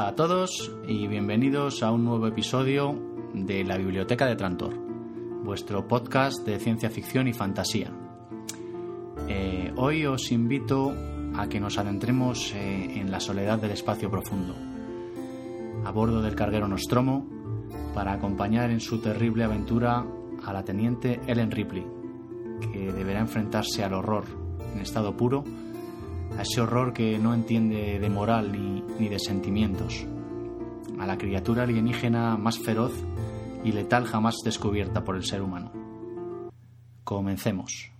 Hola a todos y bienvenidos a un nuevo episodio de la Biblioteca de Trantor, vuestro podcast de ciencia ficción y fantasía. Eh, hoy os invito a que nos adentremos eh, en la soledad del espacio profundo, a bordo del carguero Nostromo, para acompañar en su terrible aventura a la teniente Ellen Ripley, que deberá enfrentarse al horror en estado puro a ese horror que no entiende de moral ni, de sentimientos, a la criatura alienígena más feroz y letal jamás descubierta por el ser humano. Comencemos.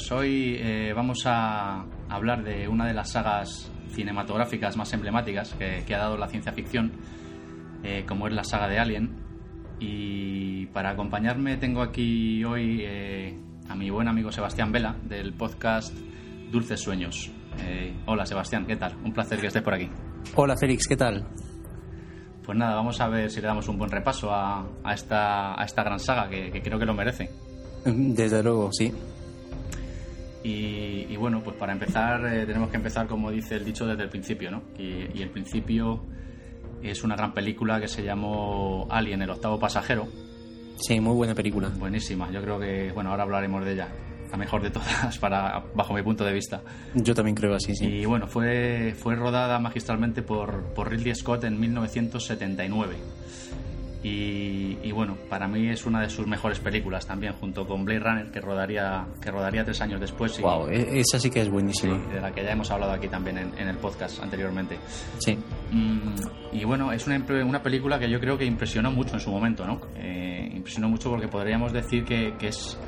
Pues hoy eh, vamos a hablar de una de las sagas cinematográficas más emblemáticas que, que ha dado la ciencia ficción, eh, como es la saga de Alien. Y para acompañarme tengo aquí hoy eh, a mi buen amigo Sebastián Vela del podcast Dulces Sueños. Hola Sebastián, ¿qué tal? Un placer que estés por aquí. Hola Félix, ¿qué tal? Pues nada, vamos a ver si le damos un buen repaso a, a esta, a esta gran saga que, que creo que lo merece. Desde luego, sí. Y, y bueno, pues para empezar eh, tenemos que empezar, como dice el dicho, desde el principio, ¿no? Y, y el principio es una gran película que se llamó Alien, el octavo pasajero. Sí, muy buena película. Buenísima, yo creo que, bueno, ahora hablaremos de ella. La mejor de todas, para, bajo mi punto de vista. Yo también creo así, sí. Y bueno, fue, fue rodada magistralmente por, por Ridley Scott en 1979. Y, y, bueno, para mí es una de sus mejores películas también, junto con Blade Runner, que rodaría, que rodaría tres años después. Y, wow, e-, esa sí que es buenísima. Sí, de la que ya hemos hablado aquí también en, en el podcast anteriormente. Sí. Mm, y bueno, es una, una, película que yo creo que impresionó mucho en su momento, ¿no? Eh, impresionó mucho porque podríamos decir que, que, es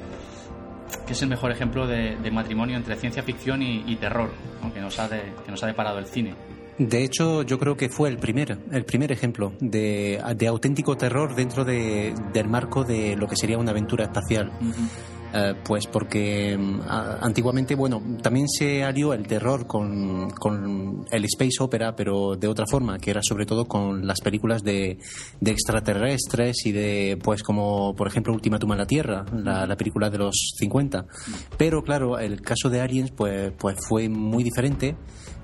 que es el mejor ejemplo de, de matrimonio entre ciencia ficción y, y terror ¿no? que, nos ha de, que nos ha deparado el cine. De hecho, yo creo que fue el primer, el primer ejemplo de, de auténtico terror dentro de, del marco de lo que sería una aventura espacial. Uh, pues porque um, antiguamente, bueno, también se alió el terror con, con, el space opera, pero de otra forma, que era sobre todo con las películas de, de extraterrestres y de, pues como por ejemplo Ultimátum a la Tierra, la, la, película de los 50. Pero claro, el caso de Aliens pues, pues fue muy diferente,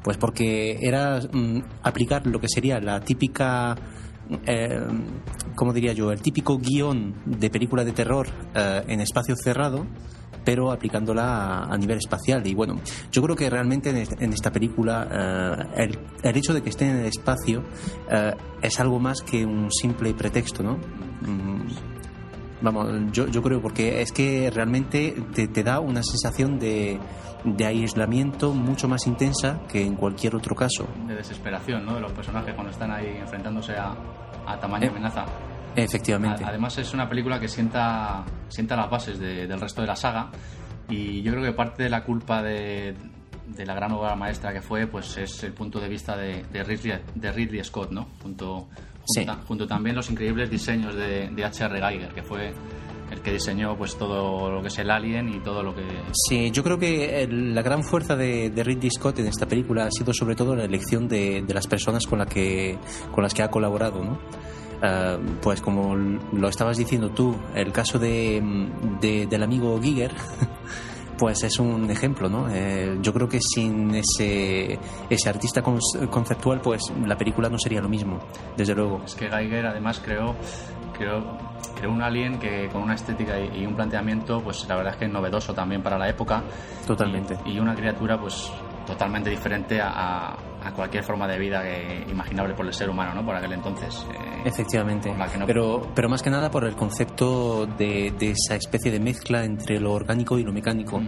pues porque era um, aplicar lo que sería la típica eh, como diría yo, el típico guion de película de terror eh, en espacio cerrado, pero aplicándola a, nivel espacial. Y bueno, yo creo que realmente en, esta película eh, el, hecho de que esté en el espacio eh, es algo más que un simple pretexto, ¿no? Mm, vamos, yo, yo creo porque es que realmente te, te da una sensación de, de aislamiento mucho más intensa que en cualquier otro caso. De desesperación, ¿no? De los personajes cuando están ahí enfrentándose a, a tamaña eh, amenaza. Efectivamente. Además es una película que sienta, sienta las bases de, del resto de la saga y yo creo que parte de la culpa de, de, la gran obra maestra que fue pues es el punto de vista de, de Ridley, de Ridley Scott, ¿no? Junto, sí. junto, junto, también los increíbles diseños de, de H.R. Geiger, que fue el que diseñó pues todo lo que es el Alien y todo lo que... Sí, yo creo que el, la gran fuerza de, de, Ridley Scott en esta película ha sido sobre todo la elección de, de las personas con, la que, con las que ha colaborado, ¿no? Uh, pues como lo estabas diciendo tú, el caso de, de del amigo Giger, pues es un ejemplo, ¿no? Eh, yo creo que sin ese, ese artista conceptual, pues la película no sería lo mismo, desde luego. Es que Geiger además creó, creó, creó un alien que con una estética y, y, un planteamiento, pues la verdad es que es novedoso también para la época. Totalmente. Y, y una criatura, pues totalmente diferente a, a, cualquier forma de vida que, imaginable por el ser humano, ¿no? Por aquel entonces. Eh, Efectivamente. No... Pero, pero más que nada por el concepto de, de, esa especie de mezcla entre lo orgánico y lo mecánico.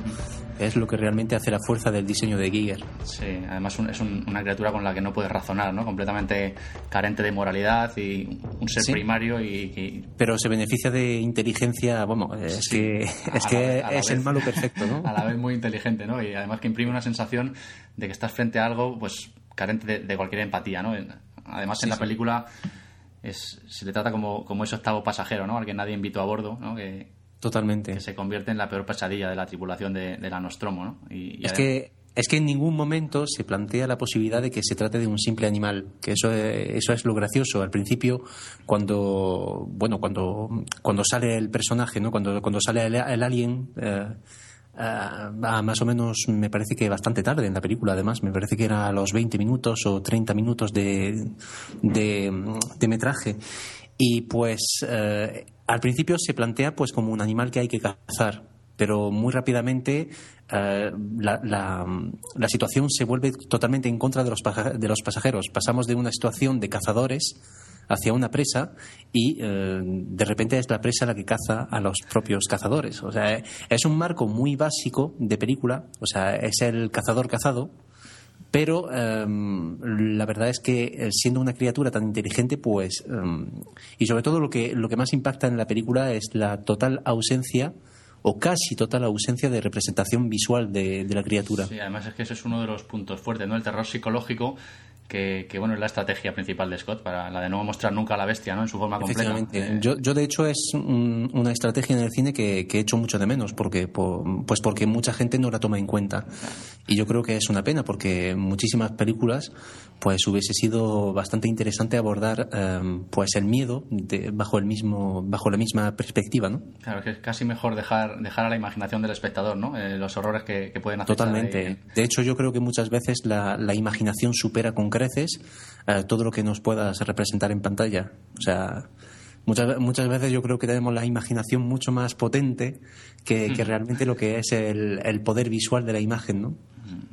Es lo que realmente hace la fuerza del diseño de Giger. Sí, además un, es un, una criatura con la que no puedes razonar, ¿no? Completamente carente de moralidad y un ser ¿Sí? primario y, y, Pero se beneficia de inteligencia, bueno, es sí. que, es, que vez, es vez, el malo perfecto, ¿no? A la vez muy inteligente, ¿no? Y además que imprime una sensación de que estás frente a algo, pues carente de, de cualquier empatía, ¿no? Además sí, en la película es, se le trata como, como ese octavo pasajero, ¿no? Al que nadie invitó a bordo, ¿no? Que, Totalmente. Que se convierte en la peor pesadilla de la tripulación de, la Nostromo, ¿no? Y, es que es que en ningún momento se plantea la posibilidad de que se trate de un simple animal, que eso es, eso es lo gracioso. Al principio, cuando bueno, cuando, cuando sale el personaje, ¿no? Cuando, cuando sale el, alien, eh, eh, más o menos me parece que bastante tarde en la película, además, me parece que era a los 20 minutos o 30 minutos de, de, metraje. Y pues eh, al principio se plantea pues como un animal que hay que cazar pero muy rápidamente eh, la, situación se vuelve totalmente en contra de los, de los pasajeros. Pasamos de una situación de cazadores hacia una presa y eh, de repente es la presa la que caza a los propios cazadores. O sea, es un marco muy básico de película, o sea, es el cazador cazado, pero em, la verdad es que eh, siendo una criatura tan inteligente, pues, em, y sobre todo lo que, lo que más impacta en la película es la total ausencia o casi total ausencia de representación visual de, de, la criatura. Sí, además es que ese es uno de los puntos fuertes, ¿no? El terror psicológico que, bueno es la estrategia principal de Scott para la de no mostrar nunca a la bestia ¿no? en su forma completa. Eh, yo, yo de hecho es una estrategia en el cine que, que, he hecho mucho de menos porque pues porque mucha gente no la toma en cuenta. Y yo creo que es una pena porque muchísimas películas pues hubiese sido bastante interesante abordar em, pues el miedo bajo el mismo bajo la misma perspectiva no claro que es casi mejor dejar dejar a la imaginación del espectador no eh, los horrores que, pueden hacer totalmente. De hecho yo creo que muchas veces la, la imaginación supera con creces eh, todo lo que nos puedas representar en pantalla. O sea, muchas, muchas veces yo creo que tenemos la imaginación mucho más potente que, realmente lo que es el, poder visual de la imagen, ¿no?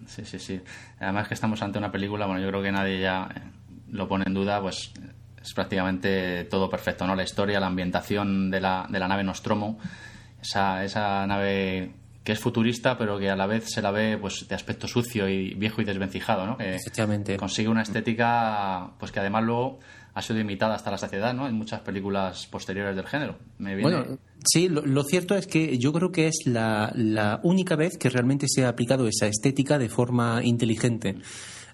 Sí, sí, sí. Además que estamos ante una película, bueno, yo creo que nadie ya eh, lo pone en duda, pues es prácticamente todo perfecto, ¿no? La historia, la ambientación de la, de la nave Nostromo, esa, esa nave que es futurista, pero que a la vez se la ve pues de aspecto sucio y viejo y desvencijado, ¿no? Que Efectivamente. Consigue una estética pues que además luego ha sido imitada hasta la saciedad, ¿no? En muchas películas posteriores del género. Bueno, sí, lo, cierto es que yo creo que es la, la única vez que realmente se ha aplicado esa estética de forma inteligente.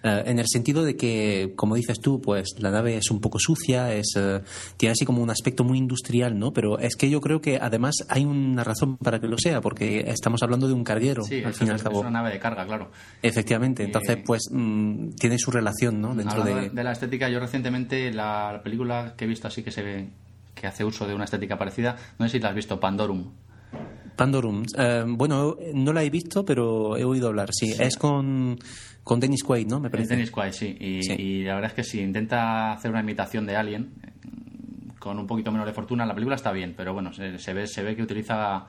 Eh, en el sentido de que, como dices tú, pues la nave es un poco sucia, es, eh, tiene así como un aspecto muy industrial, ¿no? Pero es que yo creo que además hay una razón para que lo sea, porque estamos hablando de un carguero, al fin y al cabo. Es una nave de carga, claro. Efectivamente, entonces pues mm, tiene su relación, ¿no? Dentro de... de... la estética, yo recientemente la película que he visto así que se ve que hace uso de una estética parecida, no sé si la has visto, Pandorum. Pandorum. Eh, bueno, no la he visto, pero he oído hablar, sí. Es con con Dennis Quaid, ¿no? Me parece. Dennis Quaid, sí. Y, la verdad es que si intenta hacer una imitación de Alien, con un poquito menos de fortuna, la película está bien, pero bueno, se, ve, se ve que utiliza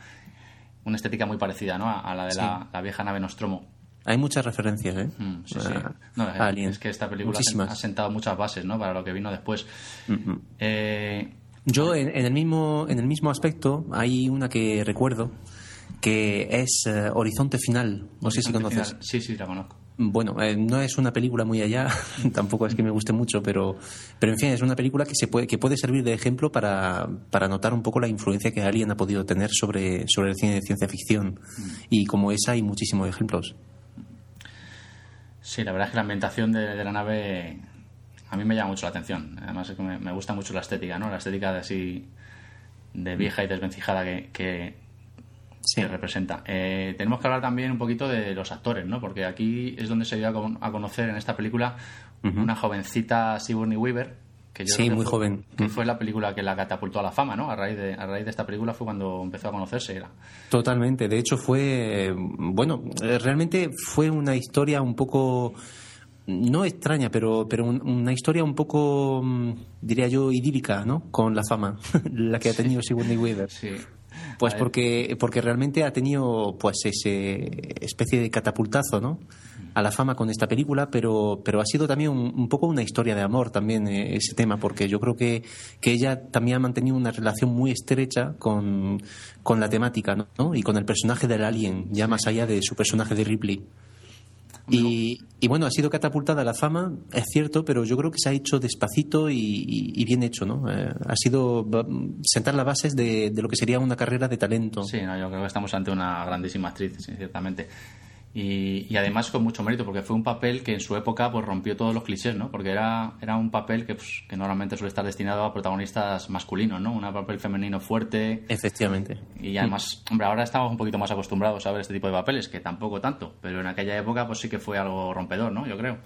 una estética muy parecida, ¿no? A, la de la, vieja nave Nostromo. Hay muchas referencias, ¿eh? Mm, sí, sí. No, es, que esta película ha sentado muchas bases, ¿no? Para lo que vino después. eh, Yo, en, el mismo, en el mismo aspecto, hay una que recuerdo que es eh, Horizonte Final. No sé si conoces. Sí, sí, la conozco. Bueno, eh, no es una película muy allá, tampoco es que me guste mucho, pero, pero en fin, es una película que, se puede, que puede servir de ejemplo para, para notar un poco la influencia que alguien ha podido tener sobre, sobre el cine de ciencia ficción. Y como esa hay muchísimos ejemplos. Sí, la verdad es que la ambientación de, la nave a mí me llama mucho la atención. Además es que me, gusta mucho la estética, ¿no? La estética de así de vieja y desvencijada que, Sí. representa. Eh, tenemos que hablar también un poquito de los actores, ¿no? Porque aquí es donde se dio a, conocer en esta película una jovencita Sigourney Weaver, que sí, muy joven. Que fue la película que la catapultó a la fama, ¿no? A raíz de, a raíz de esta película fue cuando empezó a conocerse. Era. Totalmente. De hecho, fue. Bueno, eh, realmente fue una historia un poco. No extraña, pero, pero una historia un poco, mm, diría yo, idílica, ¿no? Con la fama, la que ha tenido Sigourney Weaver. Sí. Pues porque, porque realmente ha tenido pues ese especie de catapultazo, ¿no? a la fama con esta película, pero, pero ha sido también un, poco una historia de amor también eh, ese tema, porque yo creo que, que, ella también ha mantenido una relación muy estrecha con, con la temática ¿no? y con el personaje del alien, ya más allá de su personaje de Ripley. Y, bueno, ha sido catapultada la fama, es cierto, pero yo creo que se ha hecho despacito y, bien hecho, ¿no? Eh, ha sido sentar las bases de, lo que sería una carrera de talento. Sí, yo creo que estamos ante una grandísima actriz, ciertamente. Y, además con mucho mérito, porque fue un papel que en su época pues rompió todos los clichés, ¿no? Porque era, era un papel que, pues, que normalmente suele estar destinado a protagonistas masculinos, ¿no? Un papel femenino fuerte. Efectivamente. Y además, hombre, ahora estamos un poquito más acostumbrados a ver este tipo de papeles, que tampoco tanto, pero en aquella época pues sí que fue algo rompedor, ¿no? Yo creo.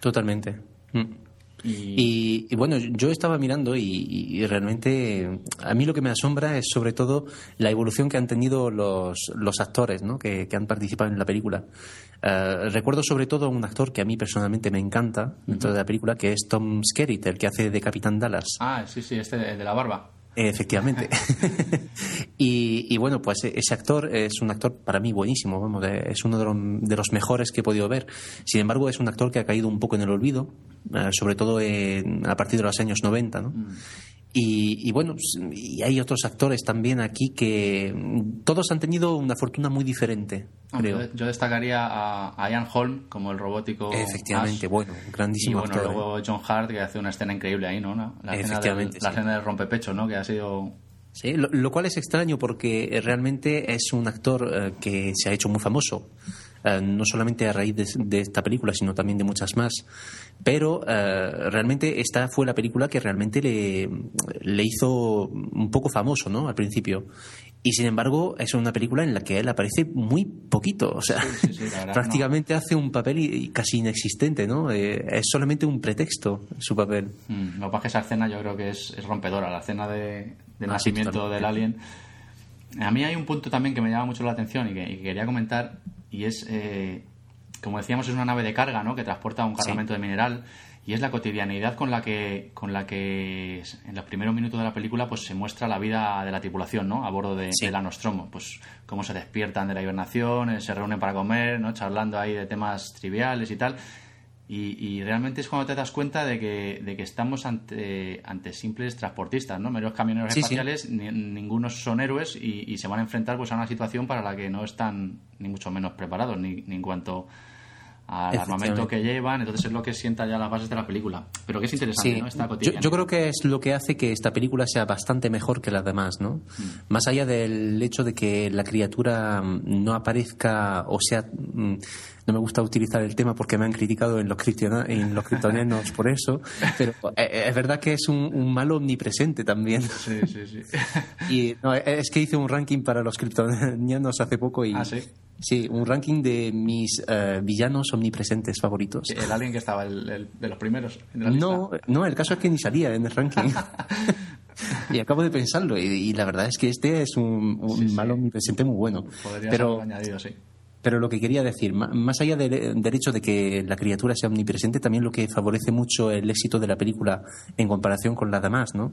Totalmente. Mm. Y... bueno, yo estaba mirando y, realmente a mí lo que me asombra es sobre todo la evolución que han tenido los, los actores ¿no? que, han participado en la película. Eh, recuerdo sobre todo a un actor que a mí personalmente me encanta dentro de la película, que es Tom Skerritt, el que hace de Capitán Dallas. Ah, sí, sí, este de la barba. Efectivamente. y, bueno, pues ese actor es un actor para mí buenísimo, vamos, es uno de los, mejores que he podido ver. Sin embargo, es un actor que ha caído un poco en el olvido, eh, sobre todo a partir de los años 90, ¿no? Mm. Y, bueno, pues, y hay otros actores también aquí que todos han tenido una fortuna muy diferente, creo. Yo destacaría a, Ian Holm como el robótico. Efectivamente, bueno, grandísimo y bueno, luego ¿eh? John Hart que hace una escena increíble ahí, ¿no? La Efectivamente. Escena del, La escena del rompepecho, ¿no? Que ha sido Sí, lo, cual es extraño porque realmente es un actor eh, que se ha hecho muy famoso. Eh, no solamente a raíz de, esta película, sino también de muchas más. Pero eh, realmente esta fue la película que realmente le, le hizo un poco famoso, ¿no? Al principio. Y sin embargo, es una película en la que él aparece muy poquito. O sea, prácticamente hace un papel casi inexistente, ¿no? Eh, es solamente un pretexto su papel. Mm, lo que pasa es que esa escena yo creo que es, rompedora, la escena de, ah, nacimiento del alien. A mí hay un punto también que me llama mucho la atención y que quería comentar, y es, eh, como decíamos, es una nave de carga, ¿no? Que transporta un cargamento de mineral y es la cotidianidad con la que con la que en los primeros minutos de la película pues se muestra la vida de la tripulación no a bordo de, la Nostromo. Pues cómo se despiertan de la hibernación eh, se reúnen para comer no charlando ahí de temas triviales y tal y, realmente es cuando te das cuenta de que, de que estamos ante, ante simples transportistas, ¿no? Meros camioneros espaciales, ningunos son héroes y, se van a enfrentar pues, a una situación para la que no están ni mucho menos preparados, ni, ni en cuanto al armamento que llevan, entonces es lo que sienta ya las bases de la película. Pero que es interesante, ¿no? Esta yo, yo, creo que es lo que hace que esta película sea bastante mejor que las demás, ¿no? Mm. Más allá del hecho de que la criatura mm, no aparezca o sea... Mm, no me gusta utilizar el tema porque me han criticado en los, en los kryptonianos por eso, pero eh, eh, es verdad que es un, malo omnipresente también. Sí, sí, sí. Y es que hice un ranking para los kryptonianos hace poco y... ¿Ah, sí? Sí, un ranking de mis eh, villanos omnipresentes favoritos. ¿El alien que estaba, el, de los primeros? no, no, el caso es que ni salía en el ranking. y acabo de pensarlo, y, la verdad es que este es un, un malo omnipresente muy bueno. Podría pero, añadido, sí. Pero lo que quería decir, más allá del, hecho de que la criatura sea omnipresente, también lo que favorece mucho el éxito de la película en comparación con la demás, ¿no?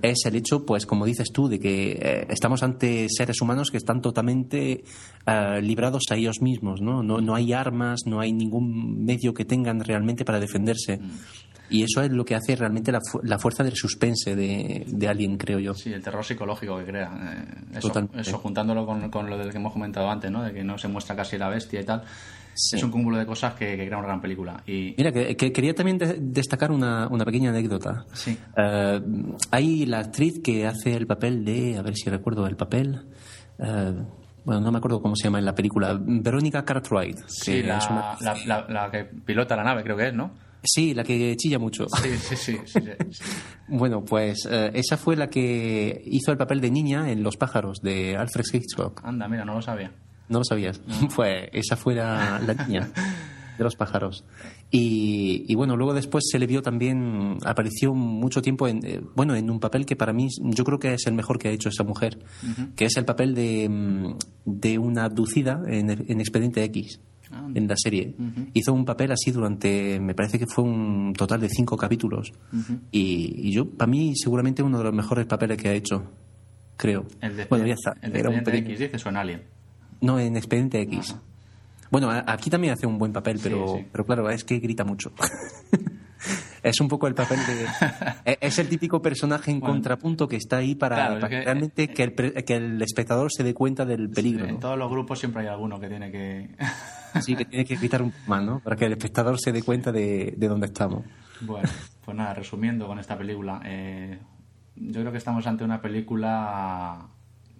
Es el hecho, pues, como dices tú, de que eh, estamos ante seres humanos que están totalmente eh, librados a ellos mismos, ¿no? ¿no? No hay armas, no hay ningún medio que tengan realmente para defenderse. Mm. Y eso es lo que hace realmente la, la fuerza del suspense de, de, Alien, creo yo. Sí, el terror psicológico que crea. Eh, eso, juntándolo con, con, lo del que hemos comentado antes, ¿no? De que no se muestra casi la bestia y tal. Es un cúmulo de cosas que, crea una gran película. Y... Mira, que, quería también destacar una, una, pequeña anécdota. Sí. Eh, hay la actriz que hace el papel de, a ver si recuerdo el papel. Eh, bueno, no me acuerdo cómo se llama en la película, Verónica Cartwright. Sí, la, la, la, que pilota la nave, creo que es, ¿no? Sí, la que chilla mucho. Sí, sí, sí. sí, bueno, pues eh, esa fue la que hizo el papel de niña en Los pájaros de Alfred Hitchcock. Anda, mira, no lo sabía. ¿No lo sabías? Pues esa fue la, niña de los pájaros. Y, bueno, luego después se le vio también, apareció mucho tiempo en, eh, bueno, en un papel que para mí yo creo que es el mejor que ha hecho esa mujer, que es el papel de, mm, de una abducida en, en Expediente X. Ah. en la serie. Hizo un papel así durante, me parece que fue un total de cinco capítulos. y, yo, para mí, seguramente uno de los mejores papeles que ha hecho, creo. El de, bueno, ya está. ¿El de Expediente X dices o en Alien? No, en Expediente X. Bueno, aquí también hace un buen papel, pero, pero claro, es que grita mucho. es un poco el papel de. E, es el típico personaje en contrapunto que está ahí para, realmente que, el, que, el, espectador se dé cuenta del peligro. En todos los grupos siempre hay alguno que tiene que. sí, que tiene que gritar un poco más, ¿no? Para que el espectador se dé cuenta de, de dónde estamos. Bueno, pues nada, resumiendo con esta película. Eh, yo creo que estamos ante una película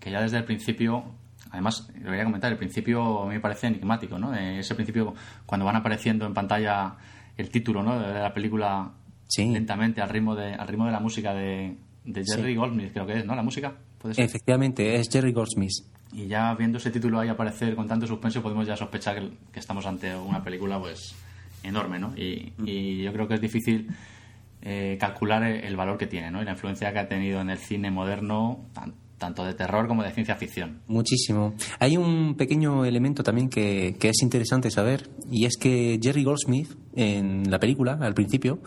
que ya desde el principio además, lo voy a comentar, el principio a mí me parece enigmático, ¿no? Eh, ese principio, cuando van apareciendo en pantalla el título, ¿no? De la película lentamente, al ritmo de, al ritmo de la música de, Jerry Goldsmith, creo que es, ¿no? La música. Efectivamente, es Jerry Goldsmith. Y ya viendo ese título ahí aparecer con tanto suspenso, podemos ya sospechar que, estamos ante una película, pues, enorme, ¿no? Y, y yo creo que es difícil eh, calcular el, valor que tiene ¿no? y la influencia que ha tenido en el cine moderno, tanto de terror como de ciencia ficción. Muchísimo. Hay un pequeño elemento también que, es interesante saber, y es que Jerry Goldsmith, en la película, al principio,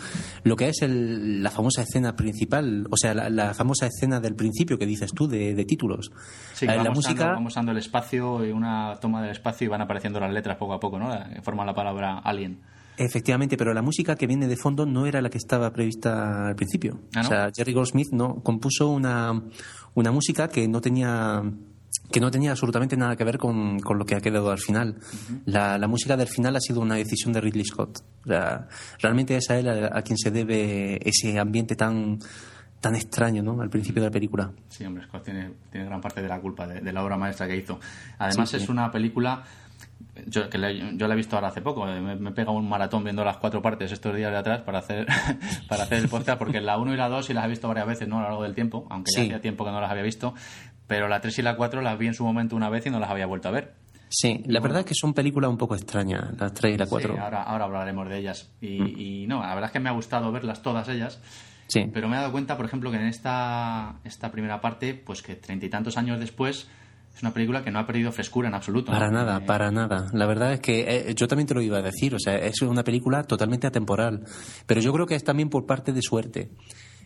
lo que es la famosa escena principal, o sea, la, famosa escena del principio que dices tú, de, títulos. Sí, eh, la música... vamos dando el espacio y una toma del espacio y van apareciendo las letras poco a poco, ¿no? Forman la palabra alien. Efectivamente, pero la música que viene de fondo no era la que estaba prevista al principio. ¿Ah, o sea, Jerry Goldsmith no compuso una, una música que no tenía que no tenía absolutamente nada que ver con, con lo que ha quedado al final. la, la, música del final ha sido una decisión de Ridley Scott. realmente es a él a, quien se debe ese ambiente tan tan extraño ¿no? al principio de la película. Sí, hombre, Scott tiene, tiene gran parte de la culpa de, la obra maestra que hizo. Además es una película yo, que yo la he visto ahora hace poco, eh, me, me he pegado un maratón viendo las cuatro partes estos días de atrás para hacer, para hacer el podcast, porque la 1 y la 2 sí las he visto varias veces ¿no? a lo largo del tiempo, aunque ya hacía tiempo que no las había visto, pero la 3 y la 4 las vi en su momento una vez y no las había vuelto a ver. Sí, la verdad es que son películas un poco extrañas, las 3 y la 4. Sí, ahora, ahora hablaremos de ellas. Y, mm. y, no, la verdad es que me ha gustado verlas todas ellas. Sí. Pero me he dado cuenta, por ejemplo, que en esta, esta primera parte, pues que treinta y tantos años después, es una película que no ha perdido frescura en absoluto. Para nada, eh, para nada. La verdad es que eh, yo también te lo iba a decir, o sea, es una película totalmente atemporal, pero yo creo que es también por parte de suerte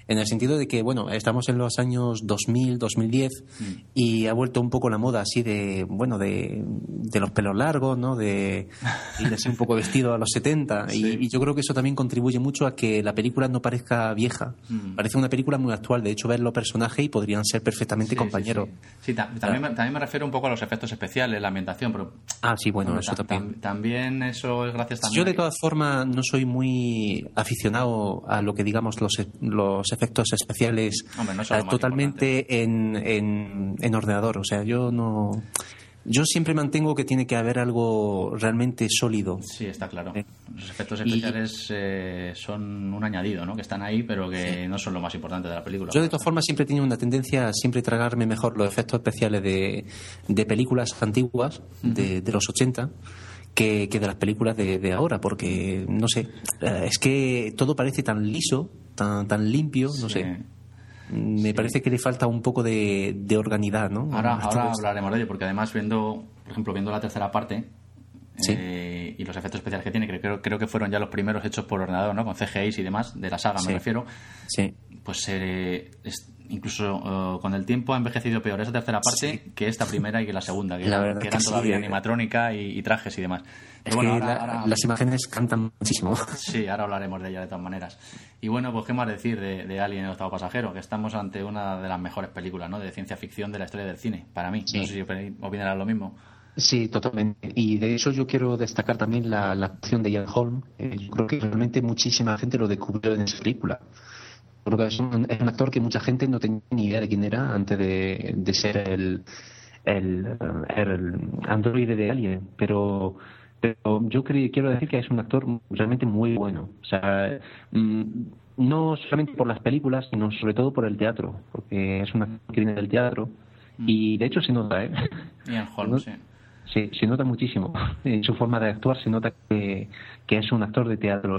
en el sentido de que, bueno, estamos en los años 2000, 2010 mm. y ha vuelto un poco la moda así de, bueno, de, de los pelos largos, ¿no? De ir así un poco vestido a los 70 y, yo creo que eso también contribuye mucho a que la película no parezca vieja. Mm. Parece una película muy actual, de hecho ver los personajes y podrían ser perfectamente compañeros. Sí, también, también me refiero un poco a los efectos especiales, la ambientación, pero... Ah, sí, bueno, eso también. También eso es gracias también... Yo de todas formas no soy muy aficionado a lo que digamos los, los efectos especiales eh, totalmente en, en, ordenador. O sea, yo no. Yo siempre mantengo que tiene que haber algo realmente sólido. Sí, está claro. Eh, los efectos especiales eh, son un añadido, ¿no? Que están ahí, pero que no son lo más importante de la película. Yo, de todas formas, siempre he tenido una tendencia a siempre tragarme mejor los efectos especiales de, de películas antiguas, de, de los 80 que, de las películas de, ahora, porque, no sé, eh, es que todo parece tan liso, tan, tan limpio, no sé. Me parece que le falta un poco de, de organidad, ¿no? Ahora, ahora hablaremos de ello, porque además viendo, por ejemplo, viendo la tercera parte, eh, y los efectos especiales que tiene, creo, creo que fueron ya los primeros hechos por ordenador, ¿no? Con CGI y demás, de la saga me refiero. Sí. Pues eh, incluso con el tiempo ha envejecido peor esa tercera parte que esta primera y que la segunda, que, eran todavía animatrónica y, trajes y demás. bueno, las imágenes cantan muchísimo. Sí, ahora hablaremos de ella de todas maneras. Y bueno, pues qué más decir de, de Alien el octavo pasajero, que estamos ante una de las mejores películas ¿no? de ciencia ficción de la historia del cine, para mí. No sé si opinarás lo mismo. Sí, totalmente. Y de eso yo quiero destacar también la, acción de Ian Holm. Eh, yo creo que realmente muchísima gente lo descubrió en esa película. Porque es un, es un actor que mucha gente no tenía ni idea de quién era antes de, de ser el, el, el androide de Alien. Pero pero yo quiero decir que es un actor realmente muy bueno. O sea, mm, no solamente por las películas, sino sobre todo por el teatro, porque es un actor que viene del teatro mm. y de hecho se nota, ¿eh? Ian Holm, sí. Sí, se nota muchísimo. En su forma de actuar se nota que, que es un actor de teatro.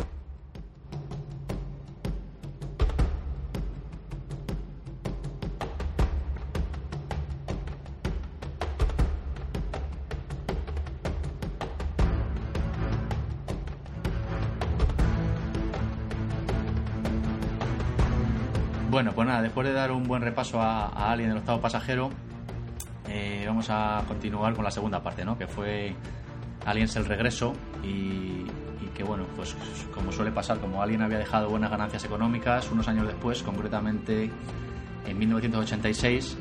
Después de dar un buen repaso a, a Alien el octavo pasajero, eh, vamos a continuar con la segunda parte, ¿no? Que fue Aliens el regreso y, que bueno, pues como suele pasar, como Alien había dejado buenas ganancias económicas, unos años después, concretamente en 1986,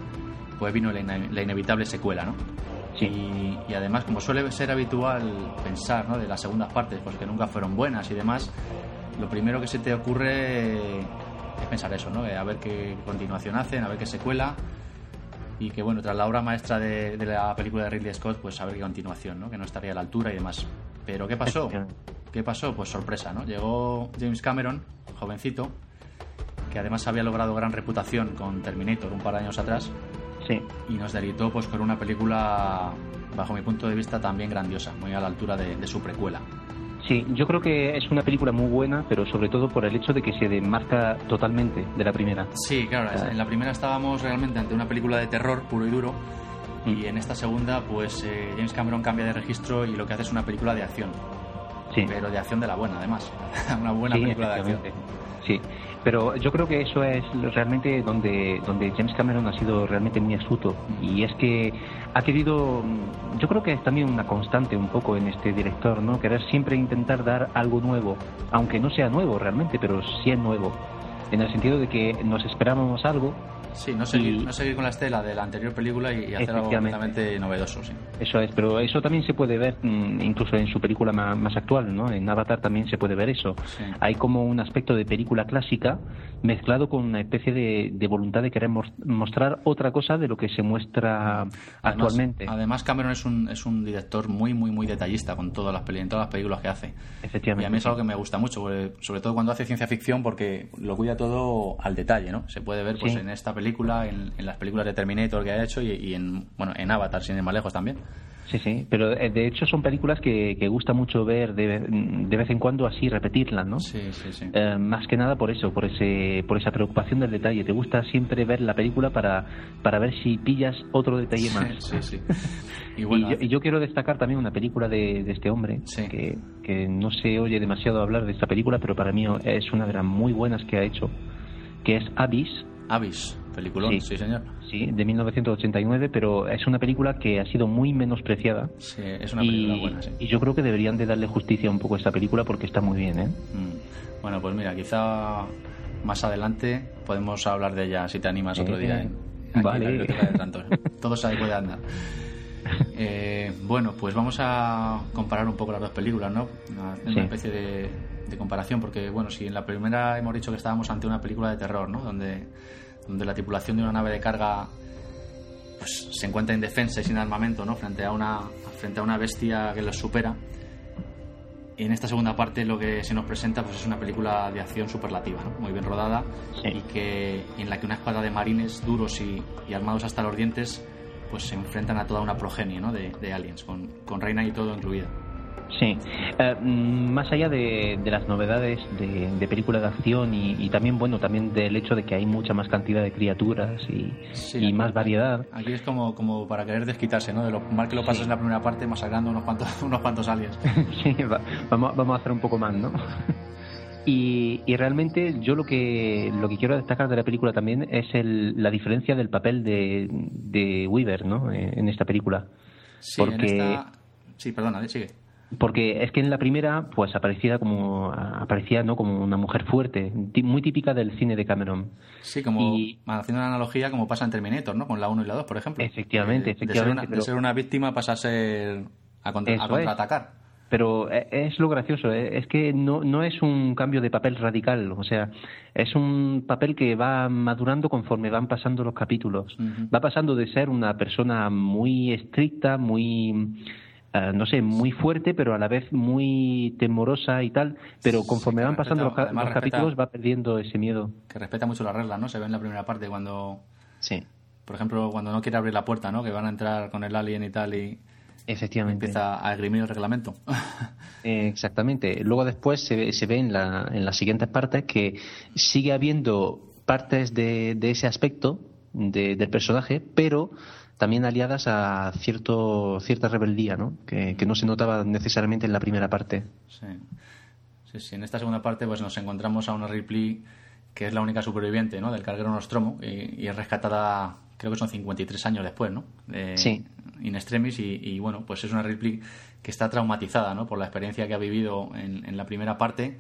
pues vino la, inevitable secuela, ¿no? Y, además, como suele ser habitual pensar, ¿no? De las segundas partes, pues que nunca fueron buenas y demás, lo primero que se te ocurre es pensar eso, ¿no? A ver qué continuación hacen, a ver qué secuela y que bueno, tras la obra maestra de, la película de Ridley Scott, pues a ver qué continuación, ¿no? Que no estaría a la altura y demás. Pero ¿qué pasó? ¿Qué pasó? Pues sorpresa, ¿no? Llegó James Cameron, jovencito, que además había logrado gran reputación con Terminator un par de años atrás. Sí. Y nos deleitó pues con una película, bajo mi punto de vista, también grandiosa, muy a la altura de su precuela. Sí, yo creo que es una película muy buena, pero sobre todo por el hecho de que se demarca totalmente de la primera. Sí, claro, en la primera estábamos realmente ante una película de terror puro y duro, y mm. en esta segunda, pues eh, James Cameron cambia de registro y lo que hace es una película de acción. Sí. Pero de acción de la buena, además. una buena película de acción. Sí, pero yo creo que eso es realmente donde, donde James Cameron ha sido realmente muy astuto. Y es que ha querido, yo creo que es también una constante un poco en este director, ¿no? Querer siempre intentar dar algo nuevo, aunque no sea nuevo realmente, pero sí es nuevo. En el sentido de que nos esperábamos algo Sí, no seguir, no seguir con la estela de la anterior película y, hacer algo completamente novedoso, sí. Eso es, pero eso también se puede ver mm, incluso en su película más, actual, ¿no? En Avatar también se puede ver eso. Hay como un aspecto de película clásica mezclado con una especie de, voluntad de querer mostrar otra cosa de lo que se muestra actualmente. Además, Cameron es un, es un director muy, muy, muy detallista con todas las, en todas las películas que hace. Efectivamente. Y a mí es algo que me gusta mucho, sobre todo cuando hace ciencia ficción, porque lo cuida todo al detalle, ¿no? Se puede ver pues en esta película película, en, las películas de Terminator que ha hecho y, en, bueno, en Avatar, sin ir más lejos también. Sí, sí, pero eh, de hecho son películas que, que gusta mucho ver de, de, vez en cuando así, repetirlas, ¿no? Sí, sí, sí. Eh, más que nada por eso, por ese por esa preocupación del detalle. Te gusta siempre ver la película para, para ver si pillas otro detalle más. Sí, sí. Y, bueno, y, yo, quiero destacar también una película de, de este hombre, que, que no se oye demasiado hablar de esta película, pero para mí es una de las muy buenas que ha hecho, que es Abyss. Abyss. Peliculón, sí, señor. Sí, de 1989, pero es una película que ha sido muy menospreciada. Sí, es una película buena, sí. Y yo creo que deberían de darle justicia un poco a esta película porque está muy bien, ¿eh? Mm. Bueno, pues mira, quizá más adelante podemos hablar de ella, si te animas otro día. ¿eh? vale. Todo se puede andar. Eh, bueno, pues vamos a comparar un poco las dos películas, ¿no? Una, especie de, de, comparación, porque, bueno, si en la primera hemos dicho que estábamos ante una película de terror, ¿no? Donde donde la tripulación de una nave de carga pues, se encuentra indefensa y sin armamento ¿no? frente, a una, frente a una bestia que los supera. En esta segunda parte lo que se nos presenta pues, es una película de acción superlativa, muy bien rodada y que en la que una escuadra de marines duros y, y, armados hasta los dientes pues se enfrentan a toda una progenie ¿no? de, de aliens, con, con Reina y todo incluida. Sí, eh, mm, más allá de, las novedades de, de película de acción y, también, bueno, también del hecho de que hay mucha más cantidad de criaturas y, más variedad. Aquí es como, como para querer desquitarse, ¿no? De lo mal que lo pasas en la primera parte, masacrando unos cuantos, unos cuantos aliens. sí, vamos, vamos a hacer un poco más, ¿no? Y, y, realmente yo lo que lo que quiero destacar de la película también es el, la diferencia del papel de, de Weaver ¿no? en esta película. Sí, Porque... sí perdona, sigue porque es que en la primera pues aparecía como aparecía no como una mujer fuerte muy típica del cine de Cameron. Sí como haciendo una analogía como pasa en Terminator no con la 1 y la 2 por ejemplo. Efectivamente eh, efectivamente de ser, una, víctima pasa a ser a, contraatacar. Pero e, es lo gracioso ¿eh? es que no no es un cambio de papel radical o sea es un papel que va madurando conforme van pasando los capítulos. Va pasando de ser una persona muy estricta muy eh, no sé, muy fuerte, pero a la vez muy temorosa y tal, pero conforme van pasando los, capítulos va perdiendo ese miedo. Que respeta mucho la regla, ¿no? Se ve en la primera parte cuando... Sí. Por ejemplo, cuando no quiere abrir la puerta, ¿no? Que van a entrar con el alien y tal y... Efectivamente. Empieza a esgrimir el reglamento. Eh, exactamente. Luego después se ve, se ve en, la, en las siguientes partes que sigue habiendo partes de, de ese aspecto de, del personaje, pero también aliadas a cierto, cierta rebeldía, ¿no? Que, no se notaba necesariamente en la primera parte. Sí. sí, En esta segunda parte pues nos encontramos a una Ripley que es la única superviviente ¿no? del carguero Nostromo y, es rescatada, creo que son 53 años después, ¿no? sí. In extremis y, bueno, pues es una Ripley que está traumatizada ¿no? por la experiencia que ha vivido en, en la primera parte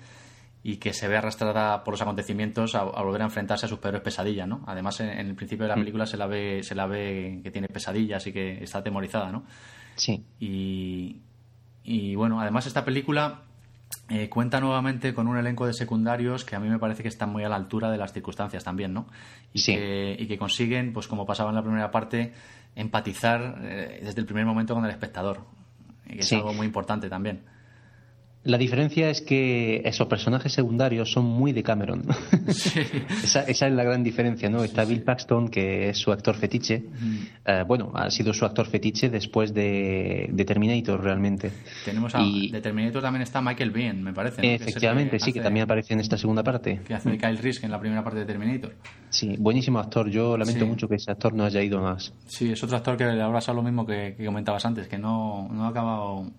y que se ve arrastrada por los acontecimientos a, volver a enfrentarse a sus peores pesadillas, ¿no? Además, en, el principio de la mm. película se la ve se la ve que tiene pesadillas y que está atemorizada, ¿no? Sí. Y, y bueno, además esta película eh, cuenta nuevamente con un elenco de secundarios que a mí me parece que están muy a la altura de las circunstancias también, ¿no? Y, Sí. que, y que consiguen, pues como pasaba en la primera parte, empatizar eh, desde el primer momento con el espectador. Y que es Sí. algo muy importante también. La diferencia es que esos personajes secundarios son muy de Cameron. Sí. esa, esa es la gran diferencia, ¿no? Está Bill Paxton, que es su actor fetiche. Eh, bueno, ha sido su actor fetiche después de, de Terminator, realmente. Tenemos a, Y- de Terminator también está Michael Biehn, me parece. Efectivamente, sí, que también aparece en esta segunda parte. Que hace Kyle Reese en la primera parte de Terminator. Sí, buenísimo actor. Yo lamento Sí. mucho que ese actor no haya ido más. Sí, es otro actor que le habrá lo mismo que, que comentabas antes, que no, no ha acabado.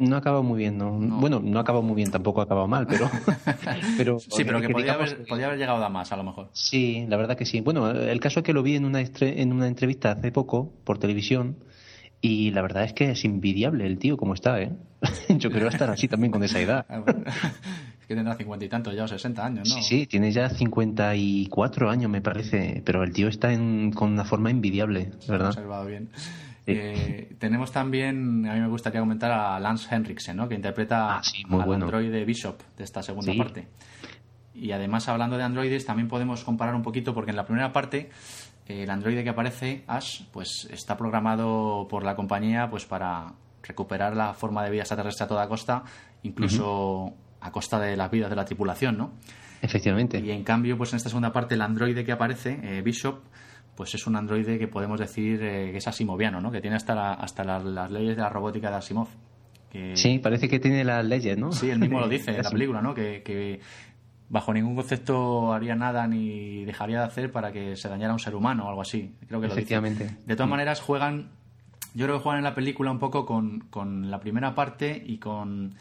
No ha acabado muy bien, ¿no? Bueno, no ha acabado muy bien, tampoco ha acabado mal, pero. pero Sí, pero que, podía, digamos haber, podía haber llegado a más, a lo mejor. Sí, la verdad que sí. Bueno, el caso es que lo vi en una, en una entrevista hace poco por televisión y la verdad es que es envidiable el tío como está, ¿eh? Yo creo estar así también con esa edad. Ah, es que tendrá cincuenta y tantos ya o sesenta años, ¿no? Sí, sí, tiene ya 54 años me parece, pero el tío está en, con una forma envidiable, Se ha ¿verdad? observado bien. Eh, tenemos también, a mí me gustaría comentar a Lance Henriksen, ¿no? que interpreta Ah, sí, al bueno. androide Bishop de esta segunda Sí. parte. Y además, hablando de androides, también podemos comparar un poquito, porque en la primera parte, eh, el androide que aparece, Ash, pues está programado por la compañía pues para recuperar la forma de vida extraterrestre a toda costa, incluso a costa de las vidas de la tripulación, ¿no? Efectivamente. Y en cambio, pues en esta segunda parte, el androide que aparece, eh, Bishop, pues es un androide que podemos decir eh, que es asimoviano, ¿no? Que tiene hasta, la- hasta las, las leyes de la robótica de Asimov. Que, Sí, parece que tiene las leyes, ¿no? Sí, él mismo lo dice en la película, ¿no? Que, que bajo ningún concepto haría nada ni dejaría de hacer para que se dañara un ser humano o algo así. Creo que lo dice. Efectivamente. De todas maneras, juegan. Yo creo que juegan en la película un poco con, con la primera parte y con.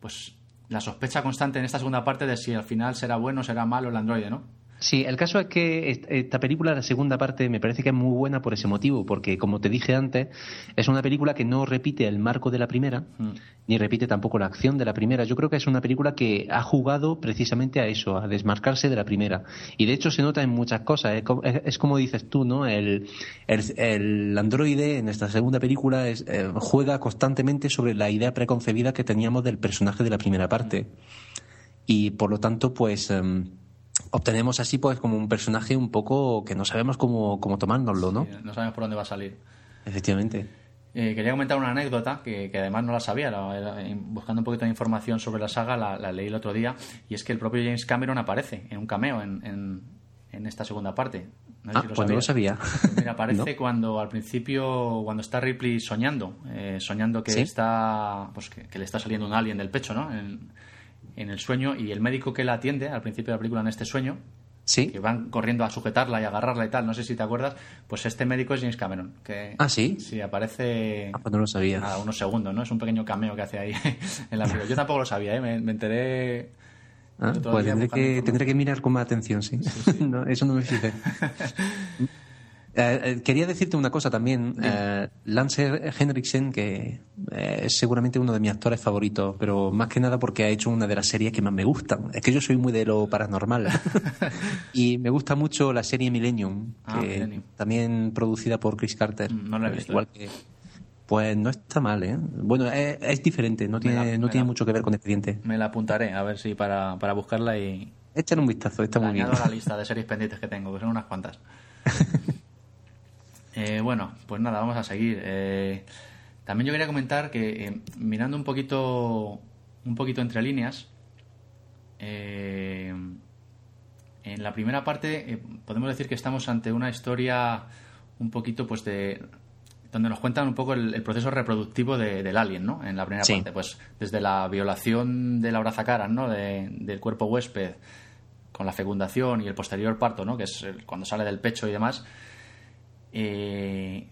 Pues la sospecha constante en esta segunda parte de si al final será bueno o será malo el androide, ¿no? Sí, el caso es que est- esta película, la segunda parte, me parece que es muy buena por ese motivo, porque como te dije antes, es una película que no repite el marco de la primera, Mm. ni repite tampoco la acción de la primera. Yo creo que es una película que ha jugado precisamente a eso, a desmarcarse de la primera. Y de hecho se nota en muchas cosas. Es como, es- es como dices tú, ¿no? El, el, el androide en esta segunda película es- eh, juega constantemente sobre la idea preconcebida que teníamos del personaje de la primera parte. Y por lo tanto, pues. em, obtenemos así pues como un personaje un poco que no sabemos cómo, cómo tomárnoslo, ¿no? No sabemos por dónde va a salir. Efectivamente. Eh, quería comentar una anécdota que, que además no la sabía. la- eh, buscando un poquito de información sobre la saga, la, la leí el otro día. Y es que el propio James Cameron aparece en un cameo en, en, en esta segunda parte. No sé Ah, si pues no lo sabía. Pues Mira, aparece ¿No? cuando al principio, cuando está Ripley soñando, eh, soñando que ¿Sí? está, pues que, que le está saliendo un alien del pecho, ¿no? En, en el sueño y el médico que la atiende al principio de la película en este sueño, Sí. que van corriendo a sujetarla y agarrarla y tal, no sé si te acuerdas, pues este médico es James Cameron, que Ah, ¿sí? sí aparece Ah, pues no lo sabía. nada, unos segundos, ¿no? Es un pequeño cameo que hace ahí en la película. Yo tampoco lo sabía, ¿eh? me, me enteré Ah, pues tendré que, información. tendré que mirar con más atención, sí. No, eso no me fijé. Eh, eh, quería decirte una cosa también. Eh, Lance Henriksen, que eh, es seguramente uno de mis actores favoritos, pero más que nada porque ha hecho una de las series que más me gustan. Es que yo soy muy de lo paranormal. y me gusta mucho la serie Millennium, Ah, que Millennium. también producida por Chris Carter. Mm, no la he visto, Igual que- pues no está mal, ¿eh? Bueno, es, es diferente, no tiene, la- no me tiene la- mucho que ver con Expediente. Me la apuntaré, a ver si para, para buscarla y Échale un vistazo, está la muy bien. la lista de series pendientes que tengo, que son unas cuantas. Eh, bueno, pues nada, vamos a seguir. Eh, también yo quería comentar que eh, mirando un poquito, un poquito entre líneas, eh, en la primera parte eh, podemos decir que estamos ante una historia un poquito pues de donde nos cuentan un poco el, el proceso reproductivo de- del alien, ¿no? En la primera Sí. parte, pues desde la violación de la brazacaras, ¿no? De- del cuerpo huésped con la fecundación y el posterior parto, ¿no? Que es el- cuando sale del pecho y demás. Eh,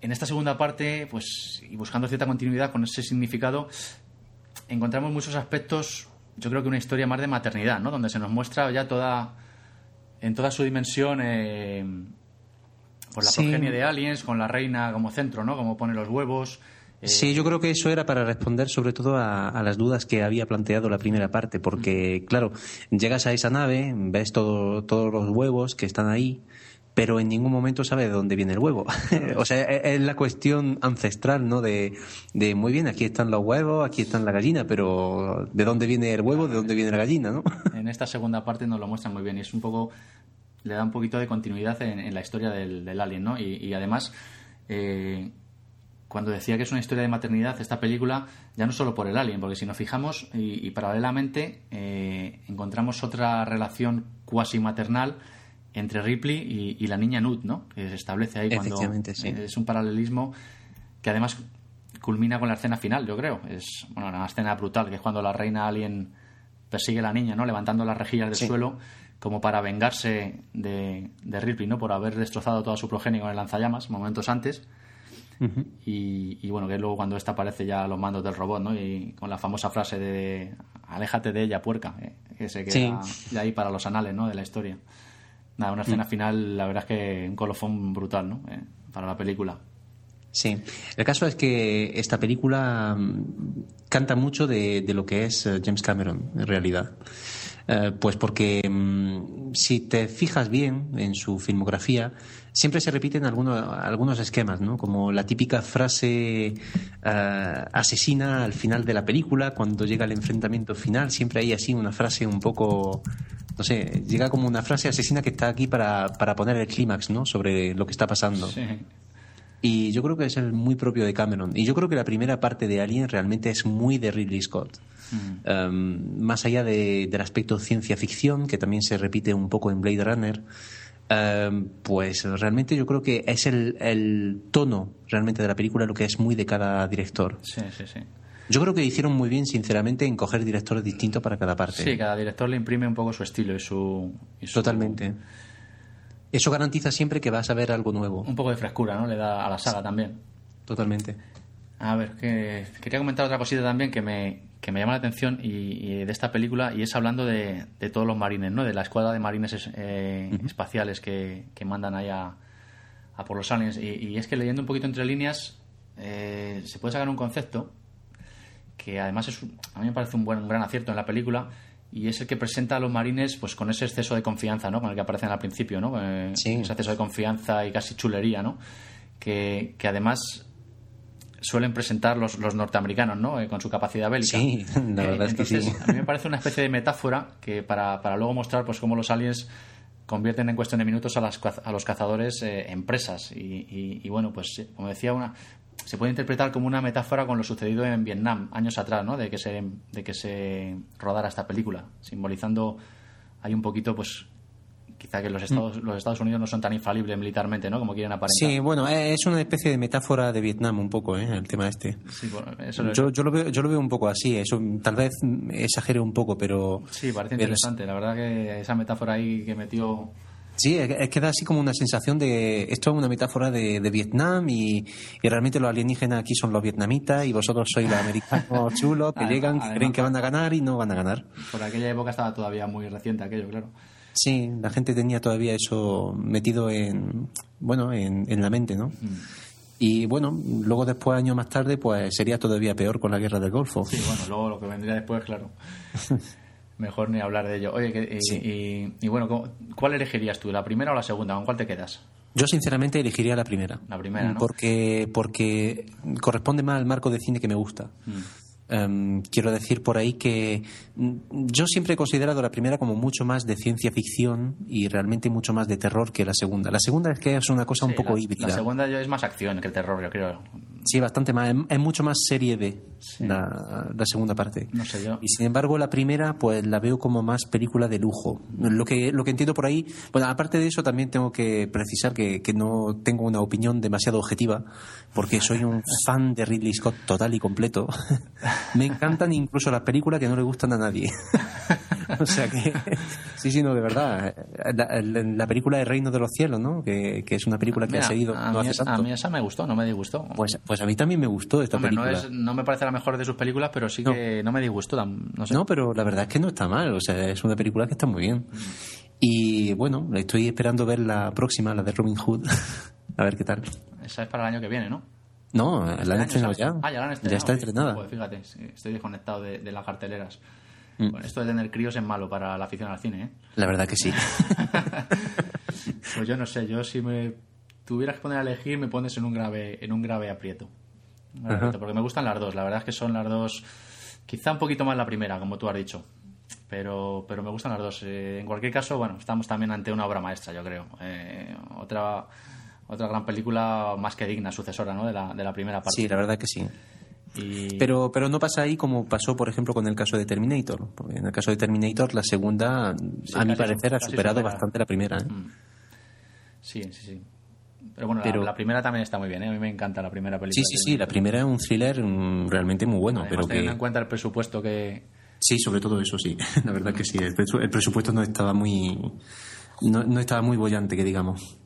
en esta segunda parte, pues, y buscando cierta continuidad con ese significado, encontramos muchos aspectos, yo creo que una historia más de maternidad, ¿no? Donde se nos muestra ya toda, en toda su dimensión, eh, pues la Sí. progenie de aliens, con la reina como centro, ¿no? Como pone los huevos. eh, Sí, yo creo que eso era para responder sobre todo a, a las dudas que había planteado la primera parte, porque claro, llegas a esa nave, ves todo, todos los huevos que están ahí, pero en ningún momento sabe de dónde viene el huevo. o sea, es, la cuestión ancestral, ¿no? De, de, muy bien, aquí están los huevos, aquí están la gallina, pero ¿de dónde viene el huevo, de dónde viene la gallina, no? en esta segunda parte nos lo muestran muy bien y es un poco, le da un poquito de continuidad en, la historia del, alien, ¿no? Y, además, eh, cuando decía que es una historia de maternidad, esta película, ya no solo por el alien, porque si nos fijamos y, paralelamente eh, encontramos otra relación cuasi maternal entre Ripley y, la niña Nut, ¿no? Que se establece ahí cuando es un paralelismo que además culmina con la escena final, yo creo. Es bueno, una escena brutal, que es cuando la reina alien persigue a la niña, ¿no? Levantando las rejillas del suelo como para vengarse de, de, Ripley, ¿no? Por haber destrozado toda su progenie con el lanzallamas momentos antes. y, bueno, que luego cuando esta aparece ya a los mandos del robot, ¿no? Y con la famosa frase de aléjate de ella, puerca, ¿eh? que se queda ya ahí para los anales, ¿no? De la historia. Nada, una escena mm. final, la verdad es que un colofón brutal, ¿no? Eh, para la película. Sí, el caso es que esta película mm, canta mucho de, lo que es eh, James Cameron, en realidad. Eh, pues porque mm, si te fijas bien en su filmografía, siempre se repiten algunos, algunos esquemas, ¿no? Como la típica frase asesina al final de la película, cuando llega el enfrentamiento final, siempre hay así una frase un poco no sé, llega como una frase asesina que está aquí para, para poner el clímax, ¿no? Sobre lo que está pasando. Y yo creo que es el muy propio de Cameron. Y yo creo que la primera parte de Alien realmente es muy de Ridley Scott. Mm. Um, más allá de, del aspecto ciencia ficción, que también se repite un poco en Blade Runner, um, pues realmente yo creo que es el, el tono realmente de la película lo que es muy de cada director. Sí, sí, sí. Yo creo que hicieron muy bien, sinceramente, en coger directores distintos para cada parte. Sí, cada director le imprime un poco su estilo y su... Totalmente. Eso garantiza siempre que vas a ver algo nuevo. Un poco de frescura, ¿no? Le da a la saga también. Totalmente. A ver, que quería comentar otra cosita también que me, que me llama la atención y, de esta película y es hablando de, todos los marines, ¿no? De la escuadra de marines eh, espaciales que, mandan ahí a, por los aliens. Y, es que leyendo un poquito entre líneas eh, se puede sacar un concepto que además es, a mí me parece un, buen, un gran acierto en la película y es el que presenta a los marines pues con ese exceso de confianza, ¿no? Con el que aparecen al principio, ¿no? Eh, ese exceso de confianza y casi chulería, ¿no? Que, que además suelen presentar los, los norteamericanos, ¿no? Eh, con su capacidad bélica. Sí, la verdad es que sí. A mí me parece una especie de metáfora que para, para luego mostrar pues cómo los aliens convierten en cuestión de minutos a, las, a los cazadores eh, en presas. Y, y, bueno, pues como decía, una, se puede interpretar como una metáfora con lo sucedido en Vietnam años atrás, ¿no? De que se de que se rodara esta película, simbolizando hay un poquito pues quizá que los mm. Estados, los Estados Unidos no son tan infalibles militarmente, ¿no? Como quieren aparentar. Sí, bueno, eh, es una especie de metáfora de Vietnam un poco, ¿eh? El tema este. yo, yo, lo veo, yo lo veo un poco así, eso tal vez exagere un poco, pero... Sí, parece interesante. La verdad que esa metáfora ahí que metió Sí, es que da así como una sensación de esto es una metáfora de, Vietnam y, realmente los alienígenas aquí son los vietnamitas y vosotros sois los americanos chulos que llegan, que creen que van a ganar y no van a ganar. Por aquella época estaba todavía muy reciente aquello, claro. Sí, la gente tenía todavía eso metido en, bueno, en, la mente, ¿no? Mm. Y bueno, luego después, años más tarde, pues sería todavía peor con la guerra del Golfo. Sí, bueno, luego lo que vendría después, claro. Mejor ni hablar de ello. Oye, y, bueno, ¿cuál elegirías tú, la primera o la segunda? ¿Con cuál te quedas? Yo sinceramente elegiría la primera. La primera, ¿no? Porque, porque corresponde más al marco de cine que me gusta. Mm. Em, quiero decir por ahí que mm, yo siempre he considerado la primera como mucho más de ciencia ficción y realmente mucho más de terror que la segunda. La segunda es que es una cosa un poco híbrida. La segunda es más acción que el terror, yo creo. Sí, bastante más. Es, mucho más serie B la, segunda parte. No sé yo. Y sin embargo, la primera, pues la veo como más película de lujo. Lo que, lo que entiendo por ahí, bueno, aparte de eso, también tengo que precisar que, que no tengo una opinión demasiado objetiva, porque soy un fan de Ridley Scott total y completo. Me encantan incluso las películas que no le gustan a nadie. o sea que, sí, sí, no, de verdad. La, película de Reino de los Cielos, ¿no? Que, que es una película que ha seguido a, mí, a mí esa me gustó, no me disgustó. Pues, pues a mí también me gustó esta película. No, es, no me parece la mejor de sus películas, pero sí que no me disgustó. No, sé. no, pero la verdad es que no está mal. O sea, es una película que está muy bien. Y bueno, estoy esperando ver la próxima, la de Robin Hood. a ver qué tal. Esa es para el año que viene, ¿no? No, la han estrenado ya. Ah, ya la han estrenado. Ya está estrenada. Pues fíjate, estoy desconectado de, de las carteleras. Mm. esto de tener críos es malo para la afición al cine, ¿eh? La verdad que sí. Pues yo no sé, yo si me tuvieras que poner a elegir me pones en un grave, en un grave aprieto. porque me gustan las dos, la verdad es que son las dos, quizá un poquito más la primera, como tú has dicho. Pero, pero me gustan las dos. Eh, en cualquier caso, bueno, estamos también ante una obra maestra, yo creo. Eh, otra, otra gran película más que digna, sucesora ¿no? de, la, de la primera parte. Sí, la verdad que sí. Pero, pero no pasa ahí como pasó, por ejemplo, con el caso de Terminator. Porque en el caso de Terminator, la segunda, a mi parecer, ha superado bastante la primera. ¿eh? Mm. Sí, sí, sí. Pero bueno, La, primera también está muy bien, ¿eh? a mí me encanta la primera película. Sí, sí, sí, la primera es un thriller mm, realmente muy bueno. pero teniendo en cuenta el presupuesto que. Sí, sobre todo eso, sí. La verdad que sí. El, presupuesto no estaba muy. No, no estaba muy bollante, que digamos.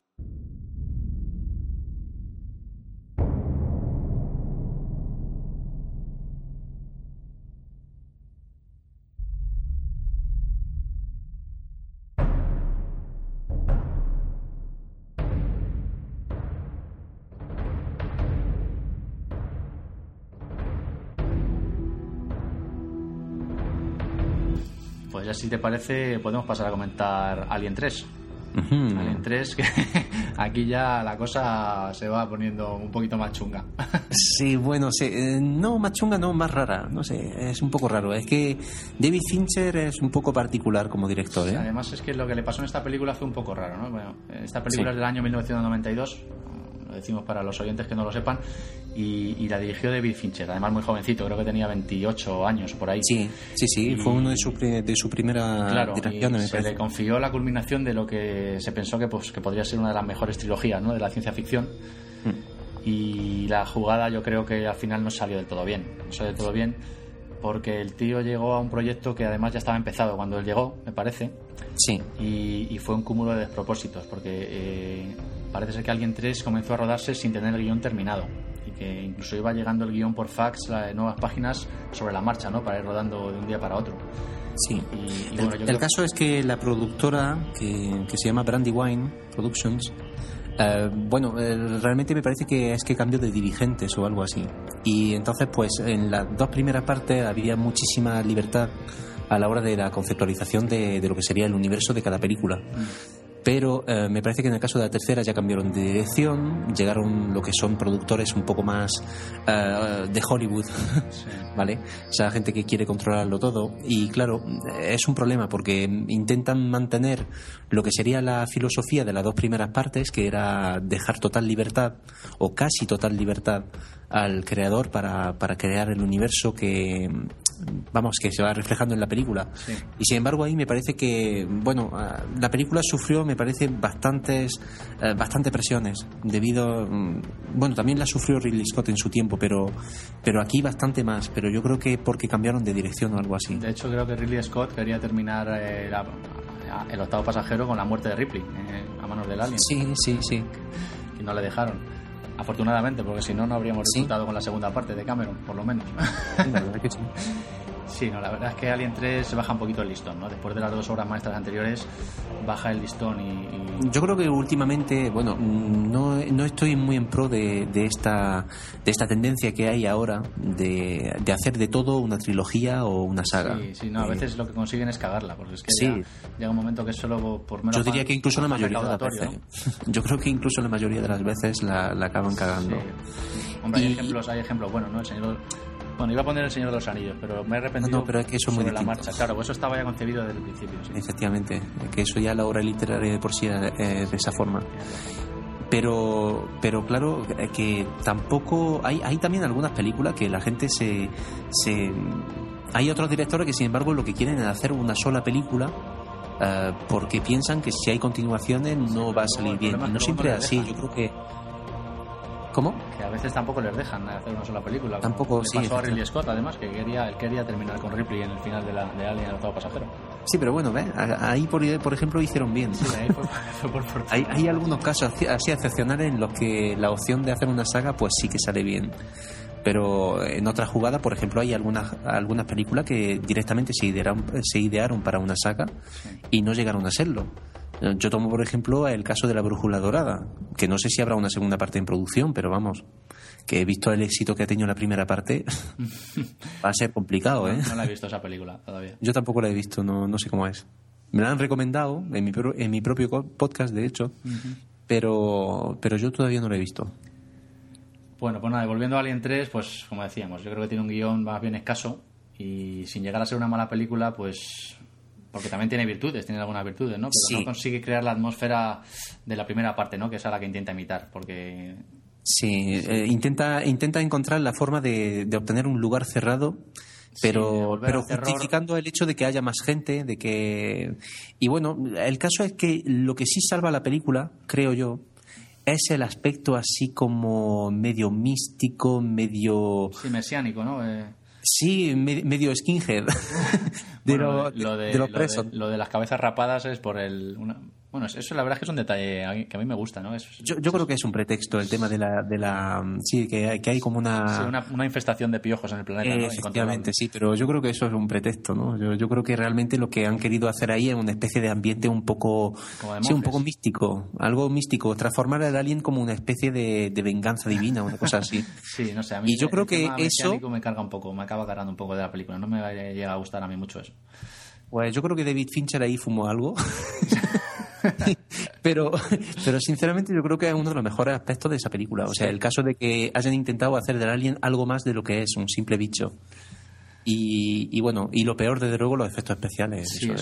Si te parece, podemos pasar a comentar Alien 3. Alien 3, que aquí ya la cosa se va poniendo un poquito más chunga. sí, bueno, sí, eh, no más chunga, no más rara, no sé, es un poco raro. Es que David Fincher es un poco particular como director. ¿eh? además es que lo que le pasó en esta película fue un poco raro, ¿no? Bueno, esta película es del año 1992, lo decimos para los oyentes que no lo sepan, y, la dirigió David Fincher, además muy jovencito, creo que tenía 28 años por ahí. Sí, sí, sí, fue uno de su, de su primera claro, se le confió la culminación de lo que se pensó que, pues, que podría ser una de las mejores trilogías ¿no? de la ciencia ficción. Mm. Y la jugada yo creo que al final no salió del todo bien. No salió del todo bien porque el tío llegó a un proyecto que además ya estaba empezado cuando él llegó, me parece. Sí. Y, fue un cúmulo de despropósitos, porque eh, parece ser que Alguien 3 comenzó a rodarse sin tener el guion terminado y que incluso iba llegando el guion por fax a nuevas páginas sobre la marcha, ¿no? Para ir rodando de un día para otro. Sí. el, caso es que la productora, que, que se llama Brandywine Productions, eh, bueno, eh, realmente me parece que es que cambió de dirigentes o algo así. Y entonces, pues en las dos primeras partes había muchísima libertad a la hora de la conceptualización de, lo que sería el universo de cada película. Pero eh, me parece que en el caso de la tercera ya cambiaron de dirección, llegaron lo que son productores un poco más eh, de Hollywood, ¿vale? O sea, gente que quiere controlarlo todo y claro, es un problema porque intentan mantener lo que sería la filosofía de las dos primeras partes, que era dejar total libertad o casi total libertad al creador para, para crear el universo que vamos que se va reflejando en la película. Y sin embargo ahí me parece que bueno ah, la película sufrió me parece bastantes eh, bastantes presiones debido mm, bueno también la sufrió Ridley Scott en su tiempo pero pero aquí bastante más pero yo creo que porque cambiaron de dirección o algo así. De hecho creo que Ridley Scott quería terminar eh, el octavo pasajero con la muerte de Ripley eh, a manos del alien. Sí sí sí. Y no le dejaron Afortunadamente, porque si no, no habríamos resultado con la segunda parte de Cameron, por lo menos. Sí, no, la verdad es que Alien 3 se baja un poquito el listón, ¿no? Después de las dos obras maestras anteriores, baja el listón y... Yo creo que últimamente, bueno, no, no estoy muy en pro de, de, esta, de esta tendencia que hay ahora de, de, hacer de todo una trilogía o una saga. Sí, sí, no, a veces lo que consiguen es cagarla, porque es que llega un momento que es solo por menos... Yo diría que incluso la mayoría de las veces... Yo creo que incluso la mayoría de las veces la, la acaban cagando. Hombre, hay ejemplos, hay ejemplos, bueno, ¿no? El señor bueno, iba a poner El Señor de los Anillos, pero me he arrepentido no, pero es que eso sobre la marcha. Claro, pues eso estaba ya concebido desde el principio. Efectivamente, que eso ya la obra literaria de por sí es de esa forma. Pero, pero claro, que tampoco. Hay, hay también algunas películas que la gente se, se. Hay otros directores que, sin embargo, lo que quieren es hacer una sola película eh, porque piensan que si hay continuaciones no va a salir bien. Y no siempre es así. Yo creo que ¿Cómo? Que a veces tampoco les dejan hacer una sola película. Tampoco, sí. Pasó a Ridley Scott, además, que quería, él quería terminar con Ripley en el final de, la, de Alien, el octavo pasajero. Sí, pero bueno, ahí por, por ejemplo hicieron bien. Sí, ahí fue, por hay, hay algunos casos así excepcionales en los que la opción de hacer una saga pues sí que sale bien pero en otras jugadas, por ejemplo, hay algunas algunas películas que directamente se idearon, se idearon para una saga y no llegaron a serlo. Yo tomo, por ejemplo, el caso de la brújula dorada, que no sé si habrá una segunda parte en producción, pero vamos, que he visto el éxito que ha tenido la primera parte, va a ser complicado, ¿eh? No, la he visto esa película todavía. Yo tampoco la he visto, no, no sé cómo es. Me la han recomendado en mi, en mi propio podcast, de hecho, pero, pero yo todavía no lo he visto. Bueno, pues nada, volviendo a Alien 3, pues como decíamos, yo creo que tiene un guion más bien escaso y sin llegar a ser una mala película, pues porque también tiene virtudes, tiene algunas virtudes, ¿no? Pero no consigue crear la atmósfera de la primera parte, ¿no? Que es a la que intenta imitar, porque... Sí, eh, intenta, intenta encontrar la forma de, obtener un lugar cerrado pero, pero justificando el hecho de que haya más gente, de que... Y bueno, el caso es que lo que sí salva la película, creo yo, es el aspecto así como medio místico, medio... Sí, mesiánico, ¿no? Eh, sí, medio skinhead. de, lo, de, lo, de, las cabezas rapadas es por el... Bueno, eso la verdad es que es un detalle que a mí me gusta, ¿no? yo, creo que es un pretexto el tema de la... De la sí, que hay, que hay como una... una... infestación de piojos en el planeta, ¿no? Efectivamente, sí, pero yo creo que eso es un pretexto, ¿no? Yo, yo, creo que realmente lo que han querido hacer ahí es una especie de ambiente un poco... Sí, un poco místico, algo místico, transformar al alien como una especie de, venganza divina, una cosa así. sí, no sé, a mí y yo creo que eso... me carga un poco, me acaba cargando un poco de la película, no me llega a gustar a mí mucho eso. Pues yo creo que David Fincher ahí fumó algo. pero, pero sinceramente yo creo que es uno de los mejores aspectos de esa película. O sea, el caso de que hayan intentado hacer del alien algo más de lo que es un simple bicho. Y, bueno, y lo peor, desde luego, los efectos especiales. Sí,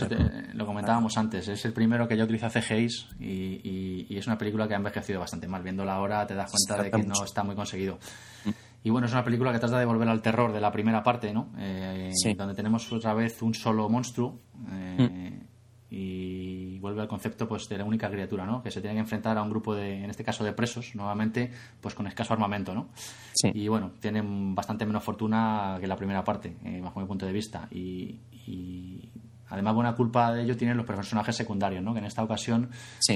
lo comentábamos antes. Es el primero que ya utiliza CGIs y, y, es una película que ha envejecido bastante mal. Viéndola ahora te das cuenta de que no está muy conseguido. Mm. Y bueno, es una película que trata de volver al terror de la primera parte, ¿no? Eh, donde tenemos otra vez un solo monstruo. Eh, mm y vuelve al concepto pues de la única criatura ¿no? que se tiene que enfrentar a un grupo de en este caso de presos nuevamente pues con escaso armamento ¿no? y bueno tienen bastante menos fortuna que la primera parte eh, bajo mi punto de vista y, además buena culpa de ello tienen los personajes secundarios ¿no? que en esta ocasión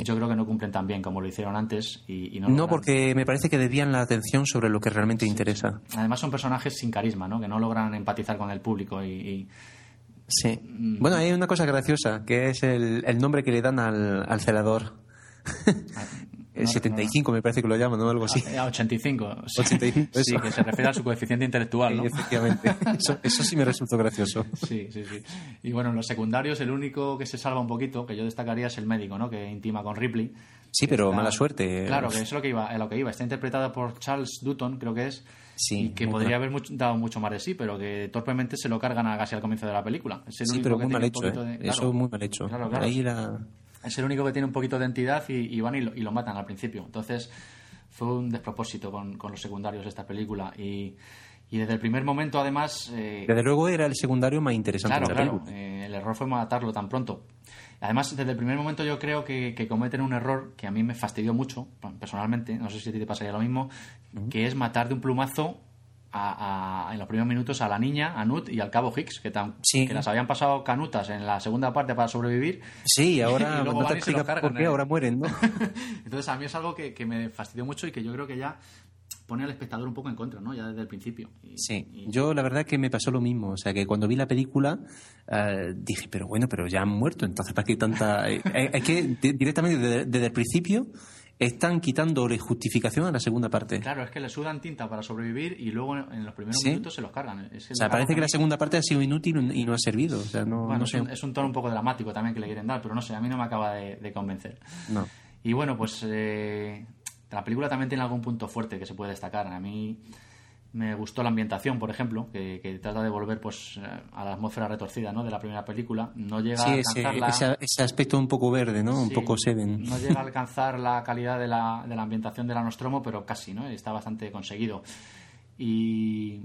yo creo que no cumplen tan bien como lo hicieron antes y, no, no porque me parece que debían la atención sobre lo que realmente interesa además son personajes sin carisma ¿no? que no logran empatizar con el público y Sí. Mm. Bueno, hay una cosa graciosa, que es el, el nombre que le dan al, al celador. Ah, el 75 me parece que lo llaman, ¿no? Algo así. Ah, 85. 85 sí, que se refiere a su coeficiente intelectual, ¿no? efectivamente. Eso, eso, sí me resultó gracioso. Sí, sí, sí. Y bueno, en los secundarios, el único que se salva un poquito, que yo destacaría, es el médico, ¿no? Que intima con Ripley. Sí, pero mala suerte. Claro, que eso es lo que iba, lo que iba. Está interpretado por Charles Dutton, creo que es. Sí, y que podría haber dado mucho más de sí, pero que torpemente se lo cargan a casi al comienzo de la película. Es el sí, pero muy mal hecho. ¿eh? Eso es muy mal hecho. Ahí Es el único que tiene un poquito de entidad y, van y lo, matan al principio. Entonces fue un despropósito con, los secundarios de esta película. Y, desde el primer momento, además. Eh, desde luego era el secundario más interesante claro, Claro, eh, el error fue matarlo tan pronto. Además, desde el primer momento yo creo que, cometen un error que a mí me fastidió mucho, personalmente, no sé si a ti te pasaría lo mismo, que es matar de un plumazo en los primeros minutos a la niña, a Nut y al cabo Hicks, que, que las habían pasado canutas en la segunda parte para sobrevivir. Sí, ahora no te por qué, ¿eh? ahora mueren, ¿no? Entonces a mí es algo que, me fastidió mucho y que yo creo que ya pone al espectador un poco en contra, ¿no? Ya desde el principio. sí, yo la verdad que me pasó lo mismo. O sea, que cuando vi la película eh, dije, pero bueno, pero ya han muerto, entonces ¿para qué tanta...? Eh, eh, es que directamente desde, el principio están quitándole justificación a la segunda parte. Claro, es que le sudan tinta para sobrevivir y luego en los primeros minutos se los cargan. o sea, parece que la segunda parte ha sido inútil y no ha servido. O sea, no, bueno, es, un, tono un poco dramático también que le quieren dar, pero no sé, a mí no me acaba de, convencer. No. Y bueno, pues la película también tiene algún punto fuerte que se puede destacar. A mí me gustó la ambientación, por ejemplo, que, trata de volver pues a la atmósfera retorcida ¿no? de la primera película. No llega a alcanzar ese, aspecto un poco verde, ¿no? un poco Seven. No llega a alcanzar la calidad de la, de la ambientación de la Nostromo, pero casi, ¿no? Está bastante conseguido. Y,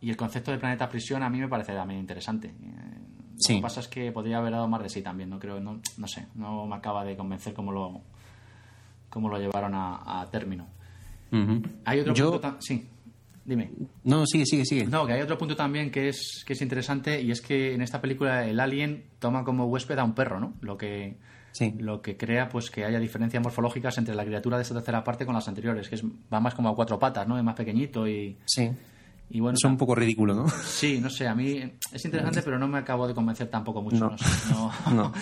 y el concepto de planeta prisión a mí me parece también interesante. Eh, lo que pasa es que podría haber dado más de sí también, no creo, no, no sé, no me acaba de convencer como lo, cómo lo llevaron a, término. Hay otro punto. Sí, dime. No, sigue, sigue, sigue. No, que hay otro punto también que es, que es interesante y es que en esta película el alien toma como huésped a un perro, ¿no? Lo que. Lo que crea pues que haya diferencias morfológicas entre la criatura de esta tercera parte con las anteriores, que es, va más como a cuatro patas, ¿no? Es más pequeñito y. Sí. Y bueno, es un poco ridículo, ¿no? Sí, no sé, a mí es interesante, pero no me acabo de convencer tampoco mucho. No,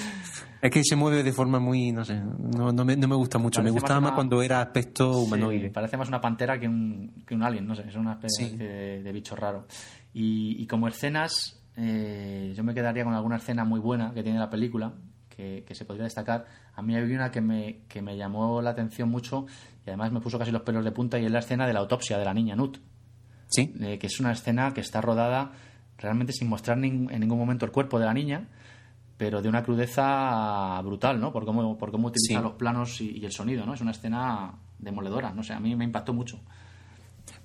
Es que se mueve de forma muy, no sé, no, no, me, no me gusta mucho. me gustaba más, cuando era aspecto humanoide. parece más una pantera que un, que un alien, no sé, es una especie de, bicho raro. Y, y como escenas, eh, yo me quedaría con alguna escena muy buena que tiene la película, que, se podría destacar, a mí hay una que me, que me llamó la atención mucho y además me puso casi los pelos de punta y es la escena de la autopsia de la niña Nut. Sí. Eh, que es una escena que está rodada realmente sin mostrar en ningún momento el cuerpo de la niña, pero de una crudeza brutal, ¿no? Por cómo, por cómo utiliza los planos y, y, el sonido, ¿no? Es una escena demoledora, no sé, a mí me impactó mucho.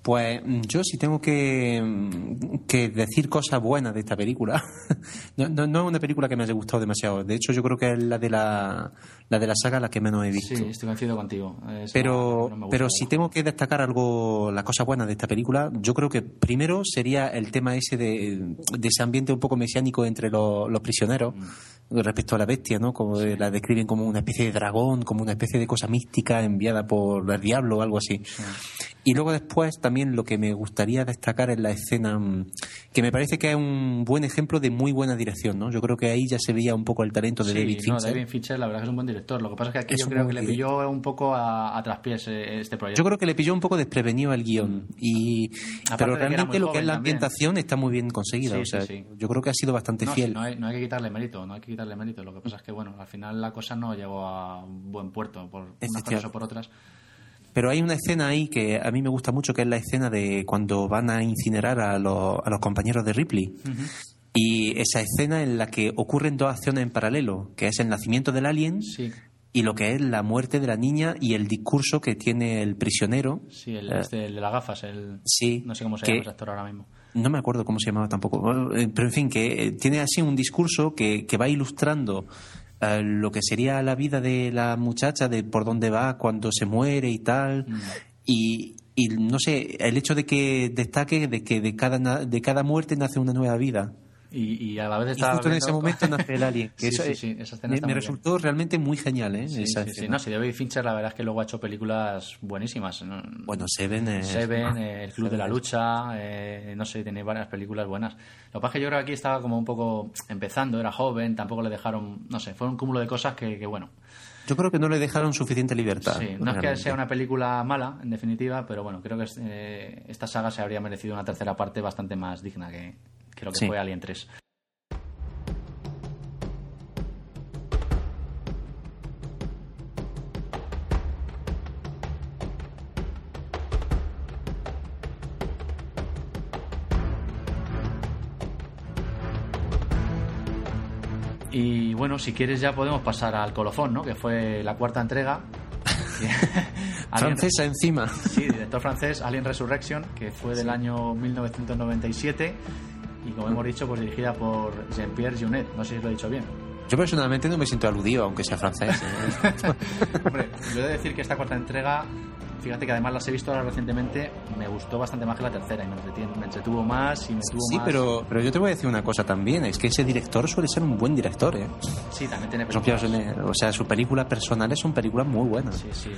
Pues mm, yo sí tengo que, mm, que decir cosas buenas de esta película. no, no, es una película que me haya gustado demasiado. De hecho, yo creo que es la de la, la de la saga la que menos he visto. Sí, estoy coincido contigo. pero pero si tengo que destacar algo, la cosa buena de esta película, yo creo que primero sería el tema ese de, de ese ambiente un poco mesiánico entre los, los prisioneros. Mm respecto a la bestia, ¿no? Como la describen como una especie de dragón, como una especie de cosa mística enviada por el diablo o algo así. Y luego después también lo que me gustaría destacar es la escena mm, que me parece que es un buen ejemplo de muy buena dirección, ¿no? Yo creo que ahí ya se veía un poco el talento de David Fincher. No, David Fincher la verdad que es un buen director. Lo que pasa es que aquí yo creo que le pilló un poco a, traspiés eh, este proyecto. Yo creo que le pilló un poco desprevenido el guion. Y, pero realmente lo que es la ambientación está muy bien conseguida. o sea, yo creo que ha sido bastante fiel. No hay, no hay que quitarle mérito, no hay que quitarle mérito. Lo que pasa es que, bueno, al final la cosa no llegó a buen puerto por unas cosas o por otras. Pero hay una escena ahí que a mí me gusta mucho, que es la escena de cuando van a incinerar a, los, a los compañeros de Ripley. Y esa escena en la que ocurren dos acciones en paralelo, que es el nacimiento del alien y lo que es la muerte de la niña y el discurso que tiene el prisionero. Sí, el, eh, este, de las gafas, el, sí, no sé cómo se llama ese actor ahora mismo. No me acuerdo cómo se llamaba tampoco, eh, pero en fin, que eh, tiene así un discurso que, que va ilustrando lo que sería la vida de la muchacha, de por dónde va cuando se muere y tal. Mm. Y, y no sé, el hecho de que destaque de que de cada, de cada muerte nace una nueva vida. Y, a la vez estaba. justo en ese momento nace el alien. sí, sí, sí, esa escena me, resultó realmente muy genial, ¿eh? Sí, sí, sí. No, si David Fincher, la verdad es que luego ha hecho películas buenísimas. Bueno, Seven. Es... Seven, eh, El Club de la Lucha, eh, no sé, tiene varias películas buenas. Lo que pasa es que yo creo que aquí estaba como un poco empezando, era joven, tampoco le dejaron. No sé, fue un cúmulo de cosas que, bueno. Yo creo que no le dejaron suficiente libertad. Sí, no es que sea una película mala, en definitiva, pero bueno, creo que eh, esta saga se habría merecido una tercera parte bastante más digna que, que lo que fue Alien 3. Y bueno, si quieres ya podemos pasar al colofón, ¿no? Que fue la cuarta entrega. Francesa encima. Sí, director francés, Alien Resurrection, que fue del año 1997 y como hemos dicho, pues dirigida por Jean-Pierre Junet. No sé si lo he dicho bien. Yo personalmente no me siento aludido, aunque sea francés. ¿eh? Hombre, yo he de decir que esta cuarta entrega fíjate que además las he visto ahora recientemente, me gustó bastante más que la tercera y me, me entretuvo más y me tuvo sí, pero, pero yo te voy a decir una cosa también, es que ese director suele ser un buen director, ¿eh? Sí, también tiene películas. O sea, sus películas personales son películas muy buenas. Sí, sí,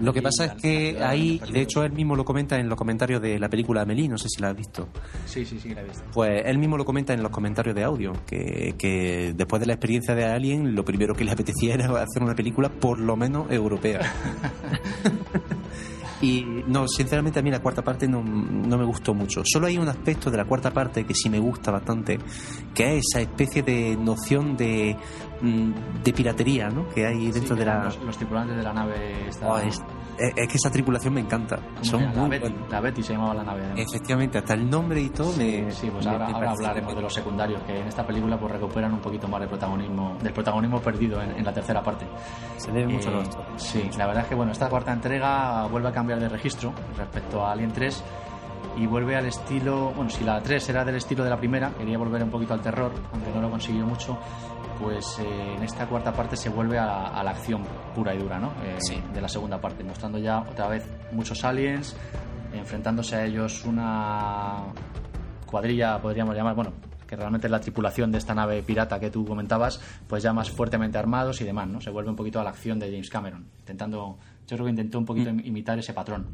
Lo que pasa es que ahí, de hecho, él mismo lo comenta en los comentarios de la película Amelie, no sé si la has visto. Sí, sí, sí, la he visto. Pues él mismo lo comenta en los comentarios de audio, que, que después de la experiencia de Alien, lo primero que le apetecía era hacer una película por lo menos europea. Y no, sinceramente a mí la cuarta parte no, no, me gustó mucho. Solo hay un aspecto de la cuarta parte que sí me gusta bastante, que es esa especie de noción de, mm, de piratería ¿no? que hay dentro de la... Los, tripulantes de la nave estaban... Es, que esa tripulación me encanta. Son la, Betty, la, Betty, se llamaba la nave. Efectivamente, hasta el nombre y todo me. Sí, pues ahora, hablaremos de los secundarios, que en esta película pues recuperan un poquito más del protagonismo, del protagonismo perdido en, la tercera parte. Se debe mucho eh, Sí, la verdad es que bueno, esta cuarta entrega vuelve a cambiar de registro respecto a Alien 3 y vuelve al estilo, bueno, si la 3 era del estilo de la primera, quería volver un poquito al terror, aunque no lo consiguió mucho, pues eh, en esta cuarta parte se vuelve a, la acción pura y dura, ¿no? Eh, de la segunda parte, mostrando ya otra vez muchos aliens, enfrentándose a ellos una cuadrilla, podríamos llamar, bueno, que realmente es la tripulación de esta nave pirata que tú comentabas, pues ya más fuertemente armados y demás, ¿no? Se vuelve un poquito a la acción de James Cameron, intentando, yo creo que intentó un poquito mm. imitar ese patrón.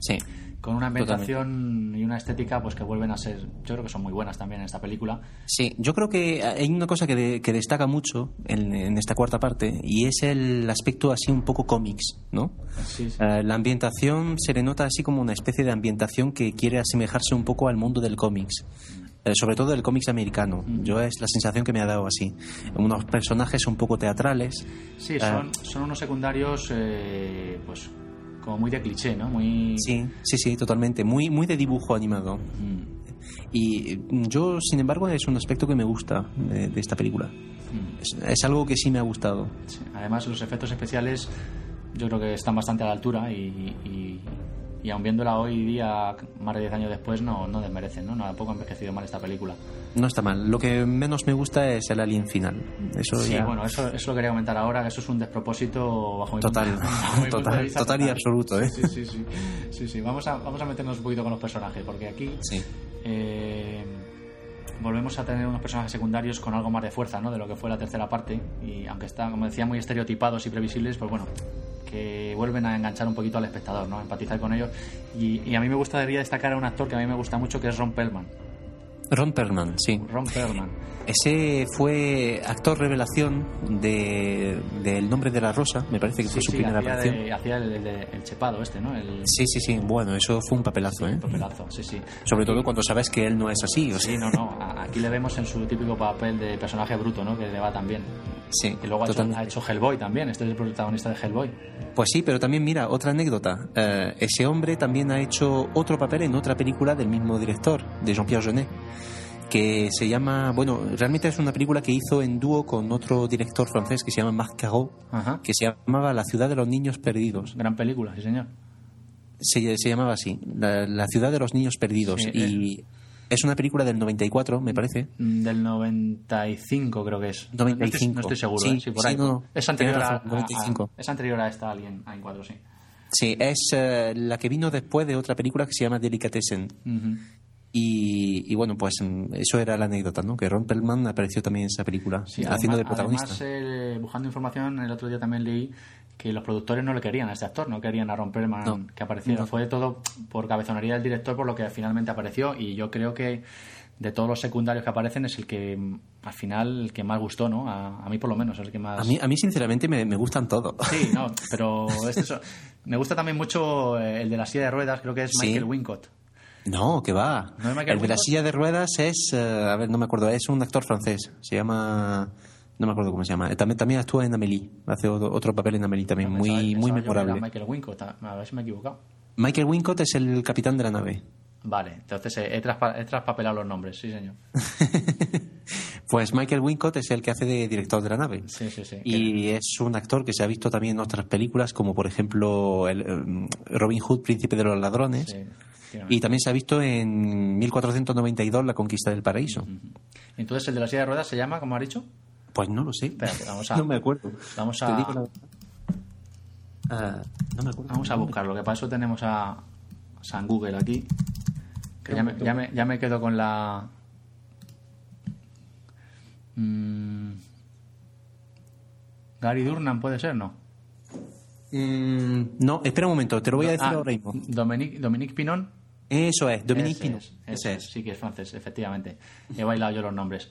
Sí con una ambientación y una estética pues que vuelven a ser, yo creo que son muy buenas también en esta película. Sí, yo creo que hay una cosa que, que destaca mucho en, esta cuarta parte y es el aspecto así un poco cómics, ¿no? Sí, eh, la ambientación se le nota así como una especie de ambientación que quiere asemejarse un poco al mundo del cómics. eh, sobre todo del cómics americano. Yo es la sensación que me ha dado así. Unos personajes un poco teatrales. Sí, son, son unos secundarios, eh, pues, como muy de cliché, ¿no? Muy... Sí, sí, sí, totalmente. Muy, muy de dibujo animado. Y yo, sin embargo, es un aspecto que me gusta de, esta película. Es, algo que sí me ha gustado. Además, los efectos especiales yo creo que están bastante a la altura y, y, aun viéndola hoy día, más de 10 años después, no, no desmerecen, ¿no? No ha envejecido mal esta película. No está mal. Lo que menos me gusta es el alien final. Eso sí, bueno, eso, eso lo quería comentar ahora, que eso es un despropósito bajo mi total, punto, total, total, total, y absoluto, ¿eh? Sí, sí, sí. sí, sí. Vamos, a, vamos a meternos un poquito con los personajes, porque aquí... Sí. Eh, volvemos a tener unos personajes secundarios con algo más de fuerza, ¿no? De lo que fue la tercera parte. Y aunque están, como decía, muy estereotipados y previsibles, pues bueno, que vuelven a enganchar un poquito al espectador, ¿no? empatizar con ellos. Y, a mí me gustaría destacar a un actor que a mí me gusta mucho, que es Ron Perlman. Ron Perlman, sí. Ron Perlman. Ese fue actor revelación de, El nombre de la rosa, me parece que fue su primera aparición. hacía el, chepado este, ¿no? Sí, sí, sí. Bueno, eso fue un papelazo, ¿eh? Un papelazo, sí, sí. Sobre todo cuando sabes que él no es así. O sí, no, no. Aquí le vemos en su típico papel de personaje bruto, ¿no? Que le va tan bien. Sí. Y luego ha hecho, Hellboy también. Este es el protagonista de Hellboy. Pues sí, pero también mira, otra anécdota. Eh, ese hombre también ha hecho otro papel en otra película del mismo director, de Jean-Pierre Jeunet que se llama, bueno, realmente es una película que hizo en dúo con otro director francés que se llama Marc Caro, que se llamaba La ciudad de los niños perdidos. Gran película, sí señor. Se, se llamaba así, la, ciudad de los niños perdidos. y eh. es una película del 94, me parece. Mm, del 95 creo que es. 95. No estoy, seguro, sí, ¿eh? por ahí. es, anterior a, 95. es anterior a esta Alien A4, sí. Sí, es eh, la que vino después de otra película que se llama Delicatessen. Y, bueno, pues mm, eso era la anécdota, ¿no? Que Ron Perlman apareció también en esa película, haciendo de protagonista. Además, eh, buscando información, el otro día también leí que los productores no le querían a este actor, no querían a Ron Perlman que apareciera. Fue todo por cabezonería del director, por lo que finalmente apareció. Y yo creo que de todos los secundarios que aparecen es el que mm, al final el que más gustó, ¿no? A, mí por lo menos el que más... A mí, a mí sinceramente me, gustan todos. Sí, no, pero me gusta también mucho eh, el de la silla de ruedas, creo que es Michael Wincott. No, que va. el de la silla de ruedas es, eh, a ver, no me acuerdo, es un actor francés. Se llama, no me acuerdo cómo se llama. También, también actúa en Amélie. Hace otro, papel en Amélie también, muy, muy memorable. Michael Wincott, a ver si me he equivocado. Michael Wincott es el capitán de la nave. Vale, entonces he, traspapelado los nombres, sí, señor. pues Michael Wincott es el que hace de director de la nave. Sí, sí, sí. Y es un actor que se ha visto también en otras películas, como por ejemplo el, eh, Robin Hood, Príncipe de los Ladrones. Sí. Y también se ha visto en 1492 La Conquista del Paraíso. Entonces, ¿el de la silla de ruedas se llama, como ha dicho? Pues no lo sé. vamos a, no me acuerdo. Vamos a, ah, no me acuerdo. Vamos a buscarlo, que para eso tenemos a San Google aquí. Que ya me, ya, me, ya me quedo con la. Mm, Gary Durnan puede ser, ¿no? Mm, no, espera un momento, te lo voy a decir ah, ahora mismo. Dominique, Dominique Pinon. Eso es, Dominique Pinon. Ese es. Sí que es francés, efectivamente. He bailado yo los nombres.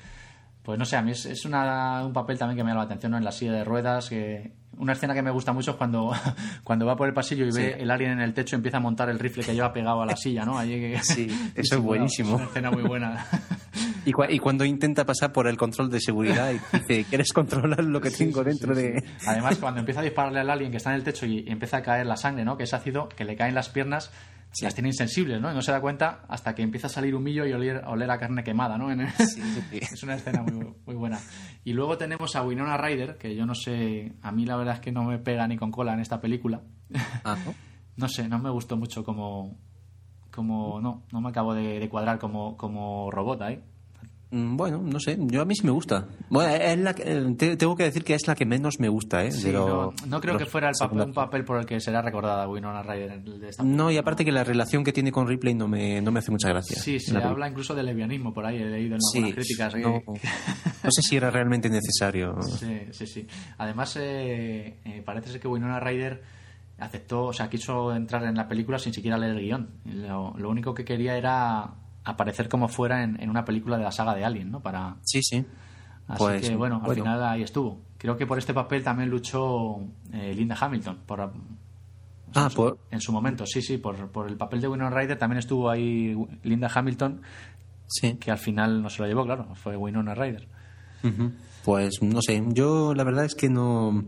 Pues no sé, a mí es, una, un papel también que me llama la atención en la silla de ruedas. Que, una escena que me gusta mucho es cuando, cuando va por el pasillo y ve el alien en el techo y empieza a montar el rifle que lleva pegado a la silla, ¿no? sí, eso es buenísimo. Es una escena muy buena. Y, y, cuando intenta pasar por el control de seguridad y dice, ¿quieres controlar lo que tengo dentro de...? Además, cuando empieza a dispararle al alien que está en el techo y, empieza a caer la sangre, ¿no? Que es ácido, que le caen las piernas, las tiene insensibles, ¿no? Y no se da cuenta hasta que empieza a salir humillo y oler, oler a carne quemada, ¿no? es una escena muy, muy, buena. Y luego tenemos a Winona Ryder, que yo no sé, a mí la verdad es que no me pega ni con cola en esta película. ¿Ah, no? sé, no me gustó mucho como... como no, no me acabo de, de cuadrar como, como robot ahí. Mm, bueno, no sé, yo a mí sí me gusta. Bueno, es la tengo que decir que es la que menos me gusta, ¿eh? no, creo que fuera el papel, un papel por el que será recordada Winona Ryder. no, y aparte que la relación que tiene con Ripley no me, no me hace mucha gracia. Sí, se habla incluso de lesbianismo por ahí, he leído en algunas críticas. No, sé si era realmente necesario. Sí, sí, sí. Además, eh, eh, parece ser que Winona Ryder aceptó, o sea, quiso entrar en la película sin siquiera leer el guion. lo único que quería era aparecer como fuera en, una película de la saga de Alien, ¿no? Para... Sí, sí. Así pues, que bueno, al final ahí estuvo. Creo que por este papel también luchó eh, Linda Hamilton. Por, ah, en, su, en su momento, sí, sí. Por, por el papel de Winona Ryder también estuvo ahí Linda Hamilton, Sí. que al final no se lo llevó, claro, fue Winona Ryder. Pues no sé, yo la verdad es que no.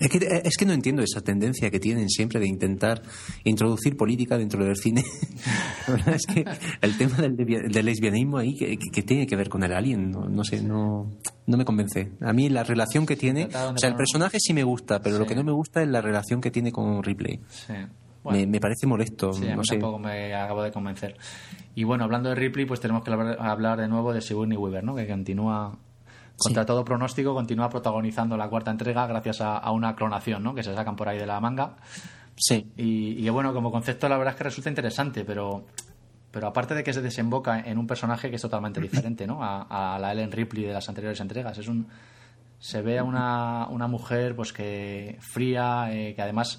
Es que, es que no entiendo esa tendencia que tienen siempre de intentar introducir política dentro del cine. La verdad es que el tema del, del lesbianismo ahí, que, que- tiene que ver con el alien, no, no sé, no, no me convence. A mí la relación que tiene. O sea, el personaje sí me gusta, pero lo Sí. que no me gusta es la relación que tiene con Ripley. Sí. Me, me parece molesto, Sí, a no mí sé. tampoco me acabo de convencer. Y bueno, hablando de Ripley, pues tenemos que hablar de nuevo de Sigourney Weaver, ¿no? Que continúa, contra todo pronóstico, continúa protagonizando la cuarta entrega gracias a, a una clonación, ¿no? Que se sacan por ahí de la manga. Sí. Y, y que, bueno, como concepto la verdad es que resulta interesante, pero, pero aparte de que se desemboca en un personaje que es totalmente diferente, ¿no? A, a la Ellen Ripley de las anteriores entregas. Es un se ve a una, una mujer pues que fría, eh, que además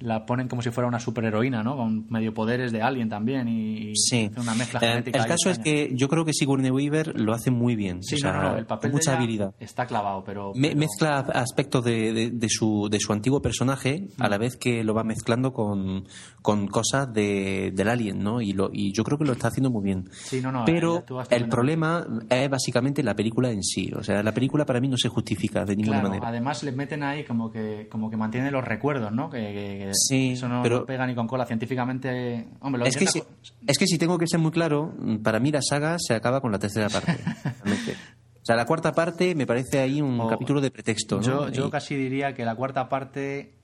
la ponen como si fuera una superheroína, ¿no? Con medio poderes de alien también y, Sí. una mezcla Eh, genética. el caso es que yo creo que Sigourney Weaver lo hace muy bien. Sí, o sea, no, no, no, el papel mucha de ella habilidad. está clavado, pero, Me- pero- mezcla aspectos de, de- de su, de su antiguo personaje a Mm. la vez que lo va mezclando con, con cosas de, del alien, ¿no? Y, lo, y yo creo que lo está haciendo muy bien. Sí, no, no, Pero el problema es básicamente la película en sí. O sea, la película para mí no se justifica de ninguna Claro, manera. además les meten ahí como que como que mantiene los recuerdos, ¿no? Que, que- que Sí, eso no, pero- no pega ni con cola científicamente. Hombre, lo Es que, si, es que si tengo que ser muy claro, para mí la saga se acaba con la tercera parte. O sea, la cuarta parte me parece ahí un capítulo de pretexto. ¿no? Yo, yo Y- casi diría que la cuarta parte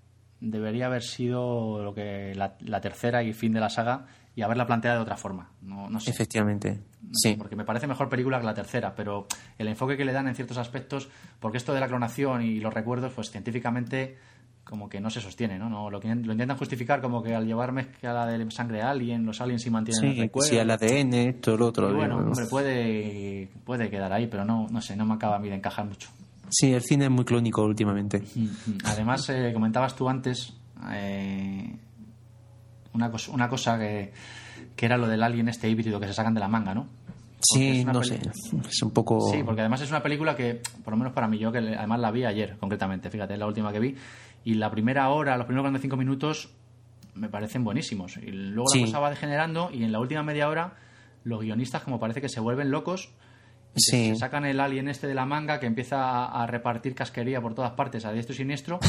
debería haber sido lo que la, la tercera y fin de la saga y haberla planteado de otra forma. No, no sé. Efectivamente. No sé, Sí. Porque me parece mejor película que la tercera, pero el enfoque que le dan en ciertos aspectos, porque esto de la clonación y los recuerdos, pues científicamente como que no se sostiene, ¿no? no lo, intentan justificar como que al llevar mezcla de sangre alien, los aliens sí mantienen el Sí, recuerdo. sí, el ADN, esto, lo otro. Y bueno, digo, ¿no? hombre, puede, puede quedar ahí, pero no, no sé, no me acaba a mí de encajar mucho. Sí, el cine es muy clónico últimamente. Además, eh, comentabas tú antes eh, una, cosa, una cosa que, que era lo del alien este híbrido que se sacan de la manga, ¿no? Porque Sí, no sé. Es un poco. Sí, porque además es una película que, por lo menos para mí, yo que además la vi ayer, concretamente, fíjate, es la última que vi, y la primera hora, los primeros 45 minutos, me parecen buenísimos. Y luego Sí. la cosa va degenerando, y en la última media hora, los guionistas, como parece que se vuelven locos, y Sí. se sacan el alien este de la manga que empieza a, repartir casquería por todas partes, a diestro y siniestro.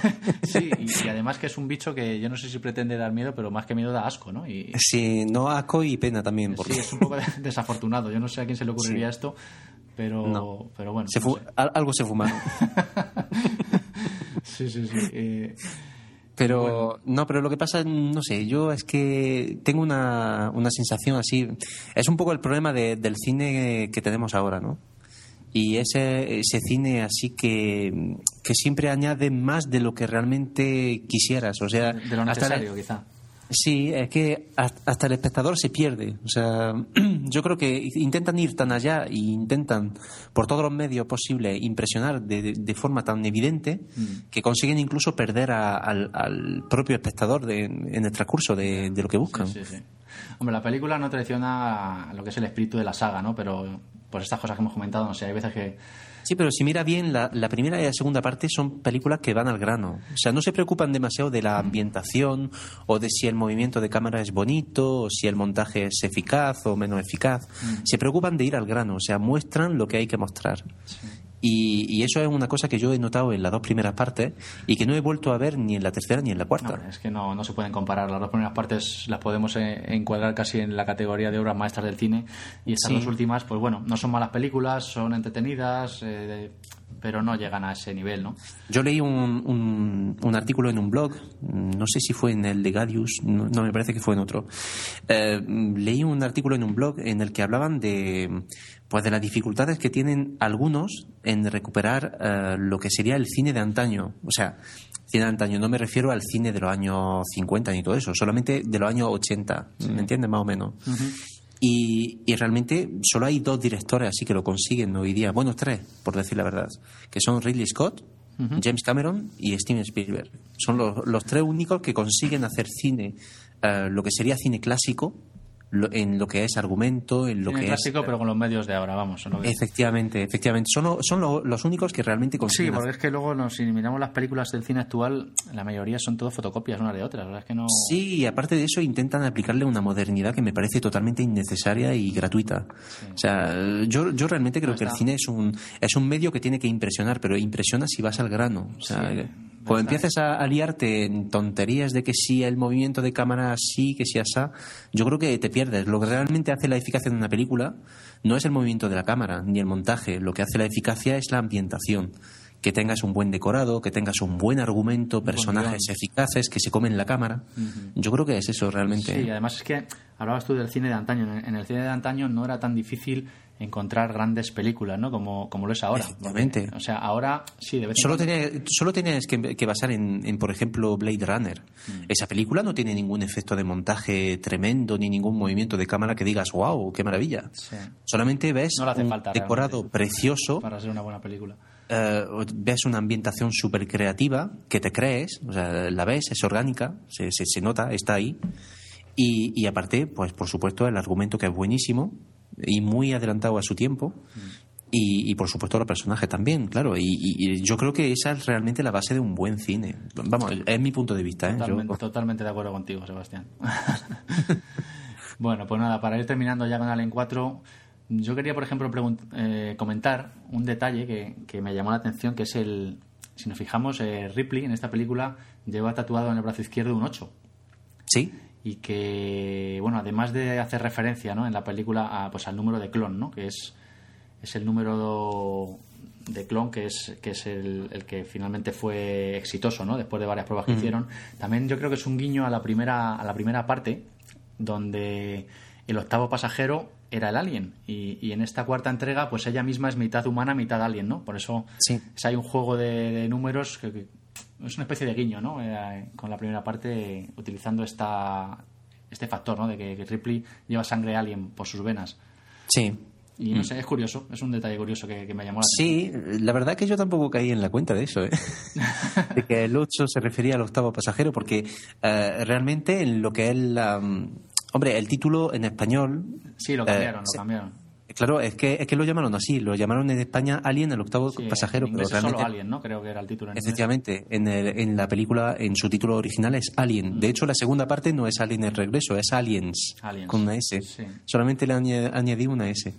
sí, y, y además que es un bicho que yo no sé si pretende dar miedo, pero más que miedo da asco, ¿no? Y, Sí, no asco y pena también. Porque Sí, es un poco de- desafortunado. Yo no sé a quién se le ocurriría esto, pero, No. pero bueno. se no fu- sé. al- algo se fumaron. Sí, sí, sí. eh, Pero no, pero lo que pasa, no sé, yo es que tengo una, una sensación así. Es un poco el problema de- del cine que tenemos ahora, ¿no? Y ese, ese cine así que, que siempre añade más de lo que realmente quisieras. O sea, de lo hasta la- necesario, quizá. Sí, es que hasta el espectador se pierde. O sea, yo creo que intentan ir tan allá e intentan, por todos los medios posibles, impresionar de, de- forma tan evidente Mm. que consiguen incluso perder a- al, al propio espectador de- en el transcurso de, de lo que buscan. Sí, sí. Hombre, la película no traiciona lo que es el espíritu de la saga, ¿no? Pero por estas cosas que hemos comentado, no sé, hay veces que... Sí, pero si mira bien, la, la primera y la segunda parte son películas que van al grano. O sea, no se preocupan demasiado de la ambientación o de si el movimiento de cámara es bonito o si el montaje es eficaz o menos eficaz. Se preocupan de ir al grano, o sea, muestran lo que hay que mostrar. Y, y eso es una cosa que yo he notado en las dos primeras partes y que no he vuelto a ver ni en la tercera ni en la cuarta. No, es que no, no se pueden comparar. Las dos primeras partes las podemos eh, encuadrar casi en la categoría de obras maestras del cine. Y estas Sí. dos últimas, pues bueno, no son malas películas, son entretenidas, eh, pero no llegan a ese nivel, ¿no? Yo leí un, un- un artículo en un blog, no sé si fue en el de Gadius, no, no, me parece que fue en otro. Eh, leí un artículo en un blog en el que hablaban de, pues de las dificultades que tienen algunos en recuperar eh, lo que sería el cine de antaño. O sea, cine de antaño, no me refiero al cine de los años 50 ni todo eso, solamente de los años 80, ¿me entiendes? Más o menos. Y, y realmente solo hay dos directores así que lo consiguen hoy día. Bueno, tres, por decir la verdad. Que son Ridley Scott, James Cameron y Steven Spielberg. Son los, los tres únicos que consiguen hacer cine, eh, lo que sería cine clásico, en lo que es argumento, en lo que clásico, es... pero con los medios de ahora, vamos. lo Efectivamente, efectivamente. Son, lo- son lo- los únicos que realmente Sí, consiguen porque es que luego, si miramos las películas del cine actual, la mayoría son todo fotocopias unas de otras. La verdad es que no. Sí, y aparte de eso intentan aplicarle una modernidad que me parece totalmente innecesaria y gratuita. O sea, yo, yo realmente creo No que el cine es un, es un medio que tiene que impresionar, pero impresiona si vas al grano. O sea, Sí, cuando empiezas a, a liarte en tonterías de que si el movimiento de cámara sí, que si asá, yo creo que te pierdes. Lo que realmente hace la eficacia de una película no es el movimiento de la cámara ni el montaje. Lo que hace la eficacia es la ambientación. Que tengas un buen decorado, que tengas un buen argumento, personajes eficaces que se comen la cámara. Yo creo que es eso realmente. Sí, además es que hablabas tú del cine de antaño. En el cine de antaño no era tan difícil encontrar grandes películas, ¿no? Como, como lo es ahora. Porque, o sea, ahora sí, de vez Solo, tenía- solo tienes que, que basar en, en, por ejemplo, Blade Runner. Mm. Esa película no tiene ningún efecto de montaje tremendo ni ningún movimiento de cámara que digas, wow, qué maravilla. Sí. Solamente ves No un falta decorado precioso, para ser una buena película. eh, ves una ambientación súper creativa que te crees, o sea, la ves, es orgánica, se, se, se nota, está ahí. Y, y aparte, pues por supuesto, el argumento que es buenísimo y muy adelantado a su tiempo. Y, y, por supuesto los personajes también, claro. Y, yo creo que esa es realmente la base de un buen cine. Vamos, es mi punto de vista. ¿eh? Yo- Totalmente, totalmente de acuerdo contigo, Sebastián. bueno, pues nada, para ir terminando ya con Alien 4, yo quería, por ejemplo, eh, comentar un detalle que, que me llamó la atención, que es el, si nos fijamos, eh, Ripley en esta película lleva tatuado en el brazo izquierdo un 8. Sí, Y que, bueno, además de hacer referencia ¿no? en la película a, pues, al número de clon, ¿no? que es, es el número de clon que es, que es el, el que finalmente fue exitoso ¿no? después de varias pruebas que hicieron. También yo creo que es un guiño a la primera, a la primera parte, donde el octavo pasajero era el alien. Y, y en esta cuarta entrega, pues ella misma es mitad humana, mitad alien, ¿no? Por eso Sí. es- hay un juego de, de números que es una especie de guiño, ¿no? Eh, con la primera parte utilizando esta este factor, ¿no? De que, que Ripley lleva sangre alien por sus venas. sí. Y no sé, es curioso, es un detalle curioso que, que me llamó la atención. Sí, la verdad que yo tampoco caí en la cuenta de eso, ¿eh? de que el 8 se refería al octavo pasajero, porque eh, realmente en lo que es la... mm, Hombre, el título en español... Sí, lo eh, cambiaron, lo sí, cambiaron. Claro, es que, es que lo llamaron así, lo llamaron en España Alien, el octavo Sí, pasajero, en pero realmente... solo Alien, ¿no? Creo que era el título en. Efectivamente, en, el- en la película, en su título original es Alien. De hecho, la segunda parte no es Alien el regreso, es Aliens, Aliens. con una S. Sí. Solamente le añadí una S.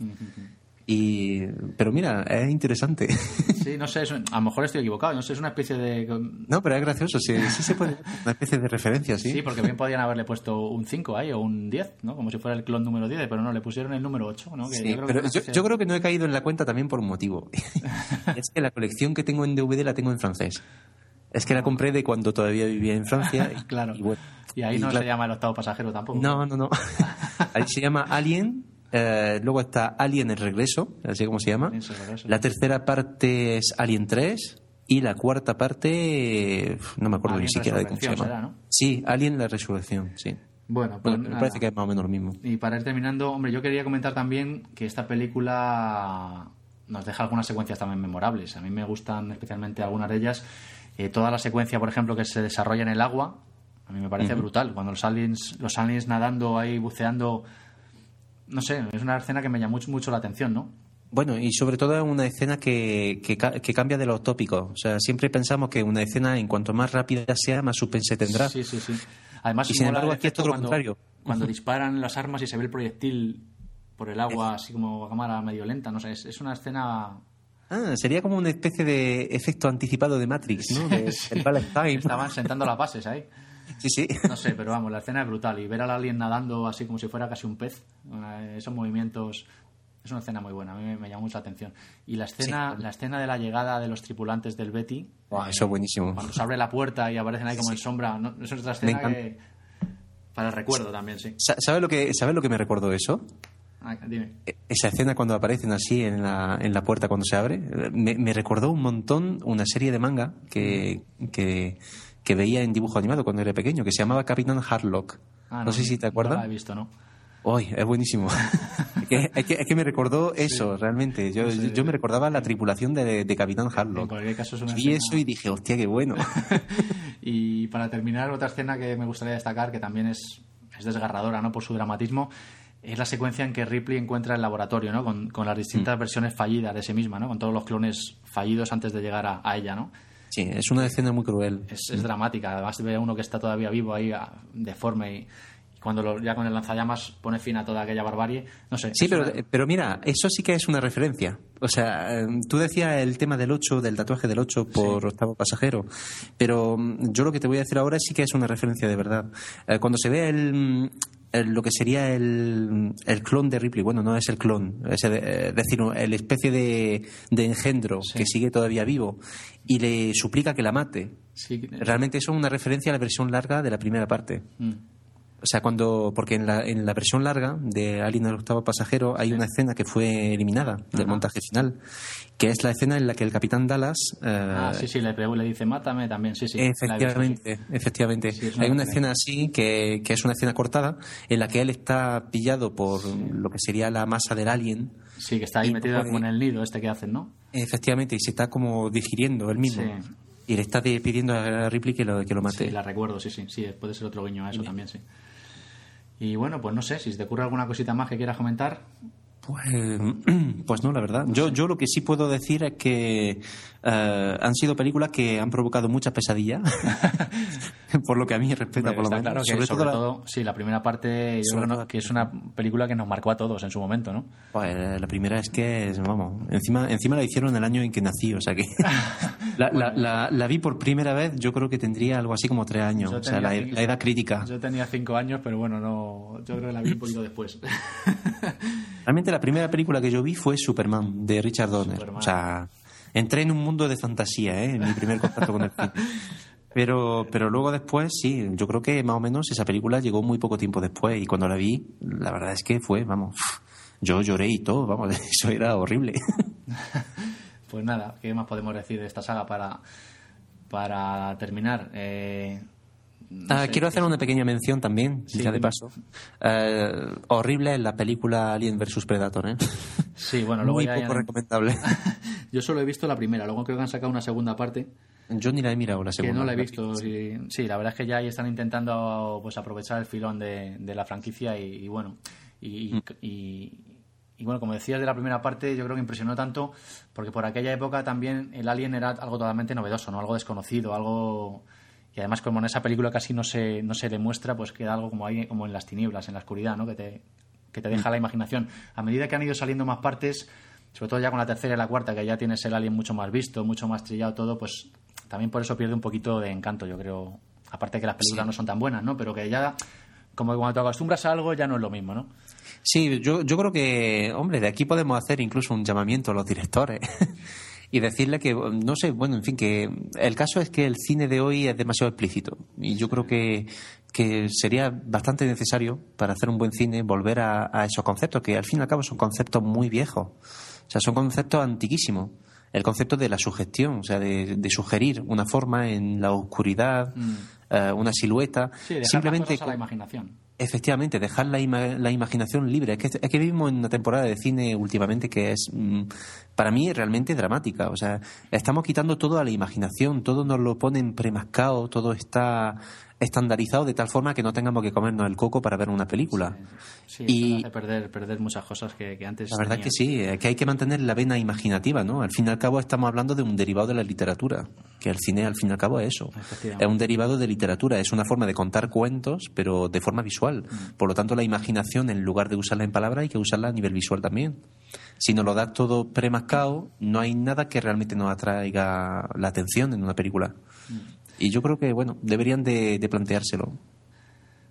Y, pero mira, es interesante. Sí, no sé, es un- a lo mejor estoy equivocado, no sé, es una especie de... no, pero es gracioso, sí, sí se puede. Una especie de referencia, sí. Sí, porque bien podían haberle puesto un 5 ahí o un 10, ¿no? Como si fuera el clon número 10, pero no, le pusieron el número 8, ¿no? Que Sí, yo creo que pero una yo, creo que no he caído en la cuenta también por un motivo. es que la colección que tengo en DVD la tengo en francés. Es que la compré de cuando todavía vivía en Francia. y- Claro. Y, bueno, Y ahí y no claro- se llama el octavo pasajero tampoco. No, no, no. Ahí se llama Alien. Eh, luego está Alien el regreso, así como se llama. La tercera parte es Alien 3. Y la cuarta parte, no me acuerdo Alien ni siquiera de cómo se llama. Será, ¿no? Sí, Alien la resurrección, sí. Bueno, pues Bueno, me parece que es más o menos lo mismo. Y para ir terminando, hombre, yo quería comentar también que esta película nos deja algunas secuencias también memorables. A mí me gustan especialmente algunas de ellas. Eh, toda la secuencia, por ejemplo, que se desarrolla en el agua, a mí me parece brutal. Cuando los aliens, los aliens nadando ahí, buceando, no sé, es una escena que me llama mucho, mucho la atención, ¿no? Bueno, y sobre todo es una escena que, que, ca- que cambia de los tópicos. O sea, siempre pensamos que una escena, en cuanto más rápida sea, más suspense tendrá. Sí, sí, sí. Además, Y sin embargo, aquí es todo lo cuando, contrario. Cuando disparan las armas y se ve el proyectil por el agua, así como a cámara medio lenta, no sé, es, es una escena Ah, sería como una especie de efecto anticipado de Matrix, ¿no? De, Sí. Estaban sentando las bases ahí. Sí, sí. No sé, pero vamos, la escena es brutal. Y ver al alien nadando así como si fuera casi un pez, esos movimientos, es una escena muy buena. A mí me, me llamó mucho la atención. Y la escena, la escena de la llegada de los tripulantes del Betty, eso es buenísimo. cuando se abre la puerta y aparecen ahí como en sombra, ¿no? eso es otra escena que... Para el recuerdo también, sí. Sa- ¿Sabes lo que, ¿sabes lo que me recordó eso? Ah, dime. E- Esa escena cuando aparecen así en la, en la puerta cuando se abre, me, me recordó un montón una serie de manga que, que, que veía en dibujo animado cuando era pequeño, que se llamaba Capitán Harlock. Ah, no, sé si te acuerdas. No la he visto, ¿no? Uy, es buenísimo. es, que, es, que, es que me recordó eso, realmente. Yo, yo, yo me recordaba la tripulación de, de Capitán En Harlock. cualquier caso es una Vi escena- eso y dije, hostia, qué bueno. y para terminar, otra escena que me gustaría destacar, que también es, es desgarradora ¿no? por su dramatismo, es la secuencia en que Ripley encuentra el laboratorio, ¿no? Con, con las distintas mm. versiones fallidas de sí misma, ¿no? Con todos los clones fallidos antes de llegar a, ella, ¿no? Sí, es una escena muy cruel. Es, es dramática. Además ve a uno que está todavía vivo ahí, deforme y, cuando ya con el lanzallamas pone fin a toda aquella barbarie. No sé. Sí, pero, pero mira, eso sí que es una referencia. O sea, em, tú decías el tema del 8, del tatuaje del 8 por octavo pasajero, pero mm, yo lo que te voy a decir ahora sí que es una referencia de verdad. Eh, cuando se ve el, lo que sería el, el, clon de Ripley, bueno, no es el clon, es eh, decir, el especie de, de engendro que sigue todavía vivo y le suplica que la mate. Realmente eso es una referencia a la versión larga de la primera parte. Mm. O sea, cuando. Porque en la, en la versión larga de Alien el octavo pasajero hay una escena que fue eliminada del montaje final, que es la escena en la que el capitán Dallas. Eh, ah, sí, sí, le, le, dice mátame también, sí, sí. Efectivamente, efectivamente. hay una escena así que, que, es una escena cortada en la que él está pillado por lo que sería la masa del alien. Sí, que está ahí metido como en el nido este que hacen, ¿no? Efectivamente, y se está como digiriendo él mismo. Y le está pidiendo a Ripley que lo, que lo mate. Sí, la recuerdo, sí, sí. Sí, puede ser otro guiño a eso también, sí. Y bueno, pues no sé, si te ocurre alguna cosita más que quieras comentar. Pues, pues no, la verdad. Yo, yo lo que sí puedo decir es que eh, han sido películas que han provocado muchas pesadillas, por lo que a mí respecta, por lo menos. Claro sobre, todo, sí, la primera parte yo creo que es una película que nos marcó a todos en su momento, ¿no? Pues la primera es que, vamos, encima, encima la hicieron el año en que nací, o sea que la, la, vi por primera vez, yo creo que tendría algo así como tres años, o sea, la, edad crítica. Yo tenía cinco años, pero bueno, no, yo creo que la vi un poquito después. Realmente la primera película que yo vi fue Superman, de Richard Donner. O sea, entré en un mundo de fantasía, ¿eh? En mi primer contacto con el film. Pero, pero luego después, sí, yo creo que más o menos esa película llegó muy poco tiempo después y cuando la vi, la verdad es que fue, vamos, yo lloré y todo, vamos, eso era horrible. Pues nada, ¿qué más podemos decir de esta saga para, para terminar? Eh, ah, quiero hacer una pequeña mención también, ya de paso. Eh, horrible la película Alien vs Predator, ¿eh? Sí, bueno, luego Muy poco recomendable. Yo solo he visto la primera, luego creo que han sacado una segunda parte. Yo ni la he mirado, la segunda. Que no la he visto. Sí, la verdad es que ya ahí están intentando pues aprovechar el filón de, la franquicia y, bueno, mm. y, y, bueno, como decías de la primera parte, yo creo que impresionó tanto porque por aquella época también el Alien era algo totalmente novedoso, no algo desconocido, algo y además como en esa película casi no se no se demuestra, pues queda algo como ahí como en las tinieblas, en la oscuridad, ¿no? Que te que te deja mm. la imaginación. A medida que han ido saliendo más partes, sobre todo ya con la tercera y la cuarta, que ya tienes el alien mucho más visto, mucho más trillado todo, pues también por eso pierde un poquito de encanto, yo creo. Aparte que las películas no son tan buenas, ¿no? Pero que ya, como cuando te acostumbras a algo, ya no es lo mismo, ¿no? Sí, yo, yo creo que, hombre, de aquí podemos hacer incluso un llamamiento a los directores. y decirle que, no sé, bueno, en fin, que el caso es que el cine de hoy es demasiado explícito. Y yo creo que, que sería bastante necesario para hacer un buen cine volver a, a, esos conceptos, que al fin y al cabo son conceptos muy viejos. O sea, son conceptos antiquísimos. El concepto de la sugestión, o sea, de, sugerir una forma en la oscuridad, mm. eh, una silueta. simplemente a la imaginación. Efectivamente, dejar la, la imaginación libre. Es que, es que, vivimos en una temporada de cine últimamente que es, mm, para mí, realmente dramática. O sea, estamos quitando todo a la imaginación, todo nos lo ponen premascado, todo está estandarizado de tal forma que no tengamos que comernos el coco para ver una película. Sí, y hace perder, perder muchas cosas que, antes. La verdad es que sí, que hay que mantener la vena imaginativa, ¿no? Al fin y al cabo estamos hablando de un derivado de la literatura, que el cine al fin y al cabo es eso. Es un derivado de literatura, es una forma de contar cuentos, pero de forma visual. Mm. Por lo tanto, la imaginación, en lugar de usarla en palabra, hay que usarla a nivel visual también. Si nos lo da todo premascado, no hay nada que realmente nos atraiga la atención en una película. Mm. Y yo creo que, bueno, deberían de, planteárselo.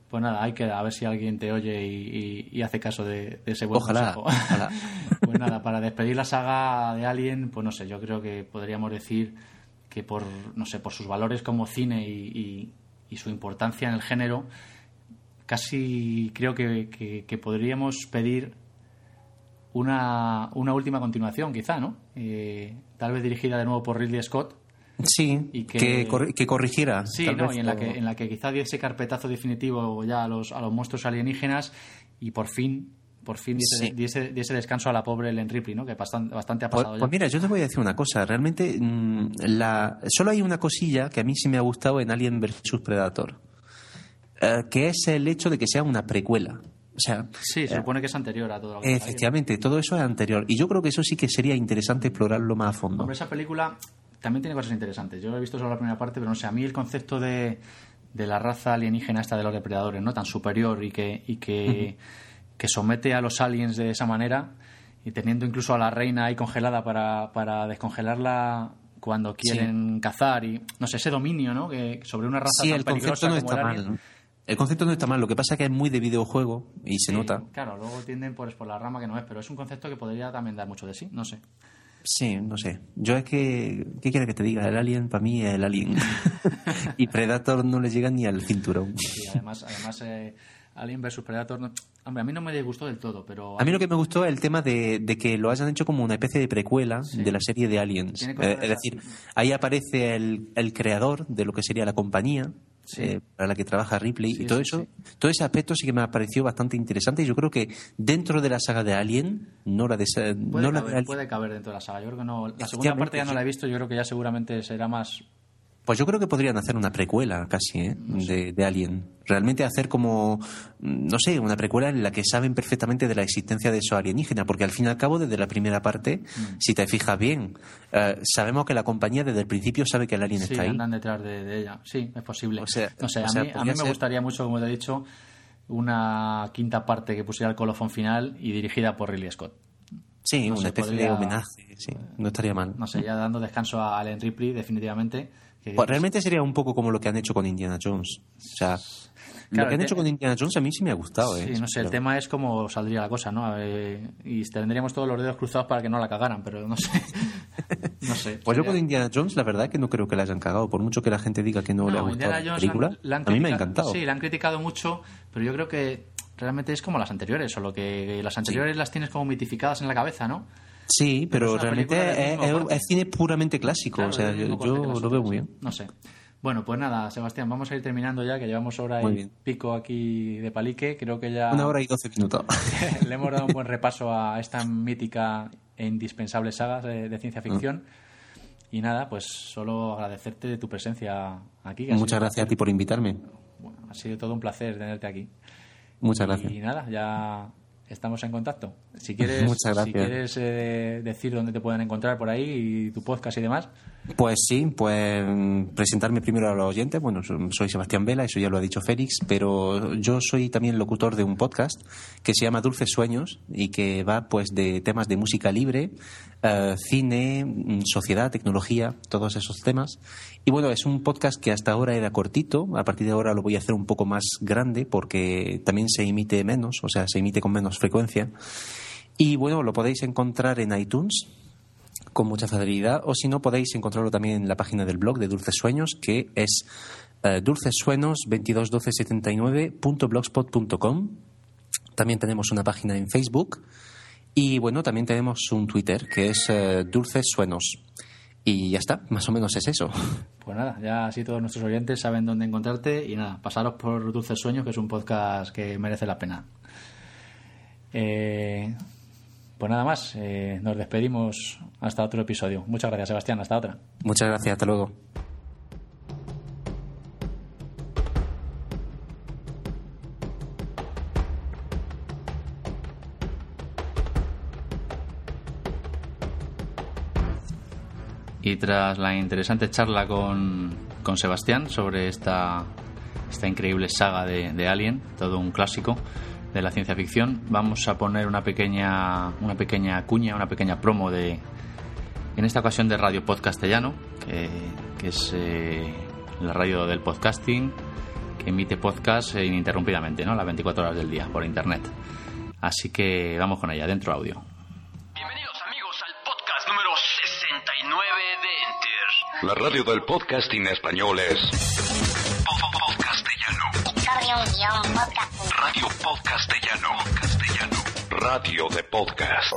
Pues nada, hay que a ver si alguien te oye y, hace caso de, ese buen ojalá, pues nada, para despedir la saga de Alien, pues no sé, yo creo que podríamos decir que por, no sé, por sus valores como cine y, su importancia en el género, casi creo que, podríamos pedir una, una, última continuación, quizá, ¿no? Eh, tal vez dirigida de nuevo por Ridley Scott, Sí, y que, que, corrigiera. Sí, y en la, que, en la que quizá diese carpetazo definitivo ya a los, a los monstruos alienígenas y por fin por fin diese, descanso a la pobre Ellen Ripley, ¿no? que bastante, bastante ha pues, pasado. Pues, mira, yo te voy a decir una cosa. Realmente, mm, la, solo hay una cosilla que a mí sí me ha gustado en Alien vs Predator, eh, que es el hecho de que sea una precuela. O sea, sí, se supone que es anterior a todo lo que Efectivamente, todo eso es anterior. Y yo creo que eso sí que sería interesante explorarlo más a fondo. Hombre, esa película también tiene cosas interesantes. Yo he visto solo la primera parte, pero no sé, a mí el concepto de, de la raza alienígena esta de los depredadores, ¿no? Tan superior y que, y que, que somete a los aliens de esa manera y teniendo incluso a la reina ahí congelada para, para descongelarla cuando quieren cazar y no sé ese dominio no que sobre una raza sí, el concepto no está mal el concepto no está mal lo que pasa es que es muy de videojuego y se nota. claro luego tienden por, por la rama que no es pero es un concepto que podría también dar mucho de sí no sé Sí, no sé. Yo es que, ¿qué quieres que te diga? El Alien para mí es el Alien. y Predator no le llega ni al cinturón. Sí, además, además eh, Alien vs Predator. hombre, a mí no me disgustó del todo, pero. A mí lo que me gustó es el tema de, que lo hayan hecho como una especie de precuela de la serie de Aliens. Eh, es decir, ahí aparece el, el creador de lo que sería la compañía, eh, para la que trabaja Ripley y todo eso, todo ese aspecto sí que me ha parecido bastante interesante. Y yo creo que dentro de la saga de Alien, no la de, puede, caber, puede caber dentro de la saga. Yo creo que no, la segunda parte ya no la he visto, yo creo que ya seguramente será más pues yo creo que podrían hacer una precuela casi ¿eh? de, Alien. Realmente hacer como, no sé, una precuela en la que saben perfectamente de la existencia de esos alienígenas, porque al fin y al cabo, desde la primera parte, mm. si te fijas bien, eh, sabemos que la compañía desde el principio sabe que el alien está ahí. andan detrás de, ella. Sí, es posible. no sé, a, mí, a mí me gustaría mucho, como te he dicho, una quinta parte que pusiera el colofón final y dirigida por Ridley Scott. Sí, una especie de homenaje, sí, no estaría mal. No sé, ya dando descanso a Allen Ripley, definitivamente pues realmente sería un poco como lo que han hecho con Indiana Jones. O sea, lo que han hecho con Indiana Jones a mí sí me ha gustado. ¿eh? Sí, no sé, el tema es cómo saldría la cosa, ¿no? y tendríamos todos los dedos cruzados para que no la cagaran, pero no sé. no sé. Pues yo con Indiana Jones, la verdad es que no creo que la hayan cagado, por mucho que la gente diga que no, le ha gustado la película. a mí me ha encantado. Sí, la han criticado mucho, pero yo creo que realmente es como las anteriores, solo que las anteriores las tienes como mitificadas en la cabeza, ¿no? Sí, pero, realmente es, cine puramente clásico, o sea, yo, lo veo muy bien. No sé. Bueno, pues nada, Sebastián, vamos a ir terminando ya, que llevamos hora y pico aquí de palique. Creo que ya. Una hora y doce minutos. le hemos dado un buen repaso a esta mítica e indispensable saga de, ciencia ficción. Y nada, pues solo agradecerte de tu presencia aquí. Muchas gracias a ti por invitarme. Bueno, ha sido todo un placer tenerte aquí. Muchas gracias. Y nada, ya estamos en contacto. Si quieres, Si quieres eh, decir dónde te pueden encontrar por ahí y tu podcast y demás. Pues sí, pues presentarme primero a los oyentes. Bueno, soy Sebastián Vela, eso ya lo ha dicho Félix, pero yo soy también locutor de un podcast que se llama Dulces Sueños y que va pues de temas de música libre, eh, cine, mm, sociedad, tecnología, todos esos temas. Y bueno, es un podcast que hasta ahora era cortito, a partir de ahora lo voy a hacer un poco más grande porque también se emite menos, o sea, se emite con menos frecuencia. Y bueno, lo podéis encontrar en iTunes con mucha facilidad o si no podéis encontrarlo también en la página del blog de Dulces Sueños que es eh, dulcesueños221279.blogspot.com. También tenemos una página en Facebook y bueno, también tenemos un Twitter que es eh, Dulces Sueños. Y ya está, más o menos es eso. Pues nada, ya así todos nuestros oyentes saben dónde encontrarte y nada, pasaros por Dulces Sueños, que es un podcast que merece la pena. Eh, pues nada más, eh, nos despedimos hasta otro episodio. Muchas gracias, Sebastián, hasta otra. Muchas gracias, hasta luego. Y tras la interesante charla con, con Sebastián sobre esta, esta increíble saga de, de, Alien, todo un clásico de la ciencia ficción, vamos a poner una pequeña, una pequeña cuña, una pequeña promo de, en esta ocasión de Radio Podcastellano, que, que es eh, la radio del podcasting, que emite podcast ininterrumpidamente, ¿no? Las 24 horas del día por internet. Así que vamos con ella, dentro audio. La radio del podcasting español es. Podcastellano. Radio Podcastellano. Radio de podcast.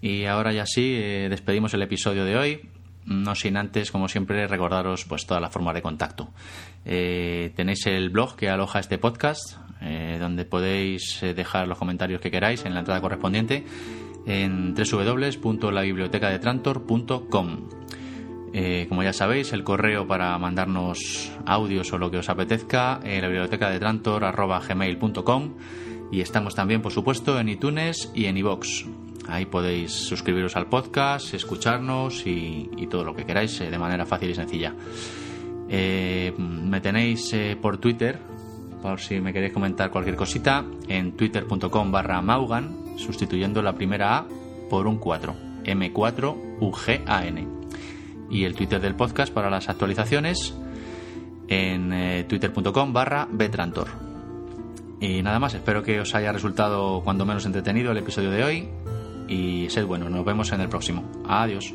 Y ahora ya sí, eh, despedimos el episodio de hoy. No sin antes, como siempre, recordaros pues toda la forma de contacto. Eh, tenéis el blog que aloja este podcast, eh, donde podéis dejar los comentarios que queráis en la entrada correspondiente en www.labibliotecadetrantor.com. Eh, como ya sabéis, el correo para mandarnos audios o lo que os apetezca, en la biblioteca de Trantor y estamos también, por supuesto, en iTunes y en iVoox. Ahí podéis suscribiros al podcast, escucharnos y, todo lo que queráis eh, de manera fácil y sencilla. Eh, me tenéis por Twitter, por si me queréis comentar cualquier cosita, en twitter.com barra Maugan, sustituyendo la primera A por un 4, M4UGAN y el Twitter del podcast para las actualizaciones en eh, twitter.com barra betrantor. Y nada más, espero que os haya resultado cuando menos entretenido el episodio de hoy y sed bueno, nos vemos en el próximo. Adiós.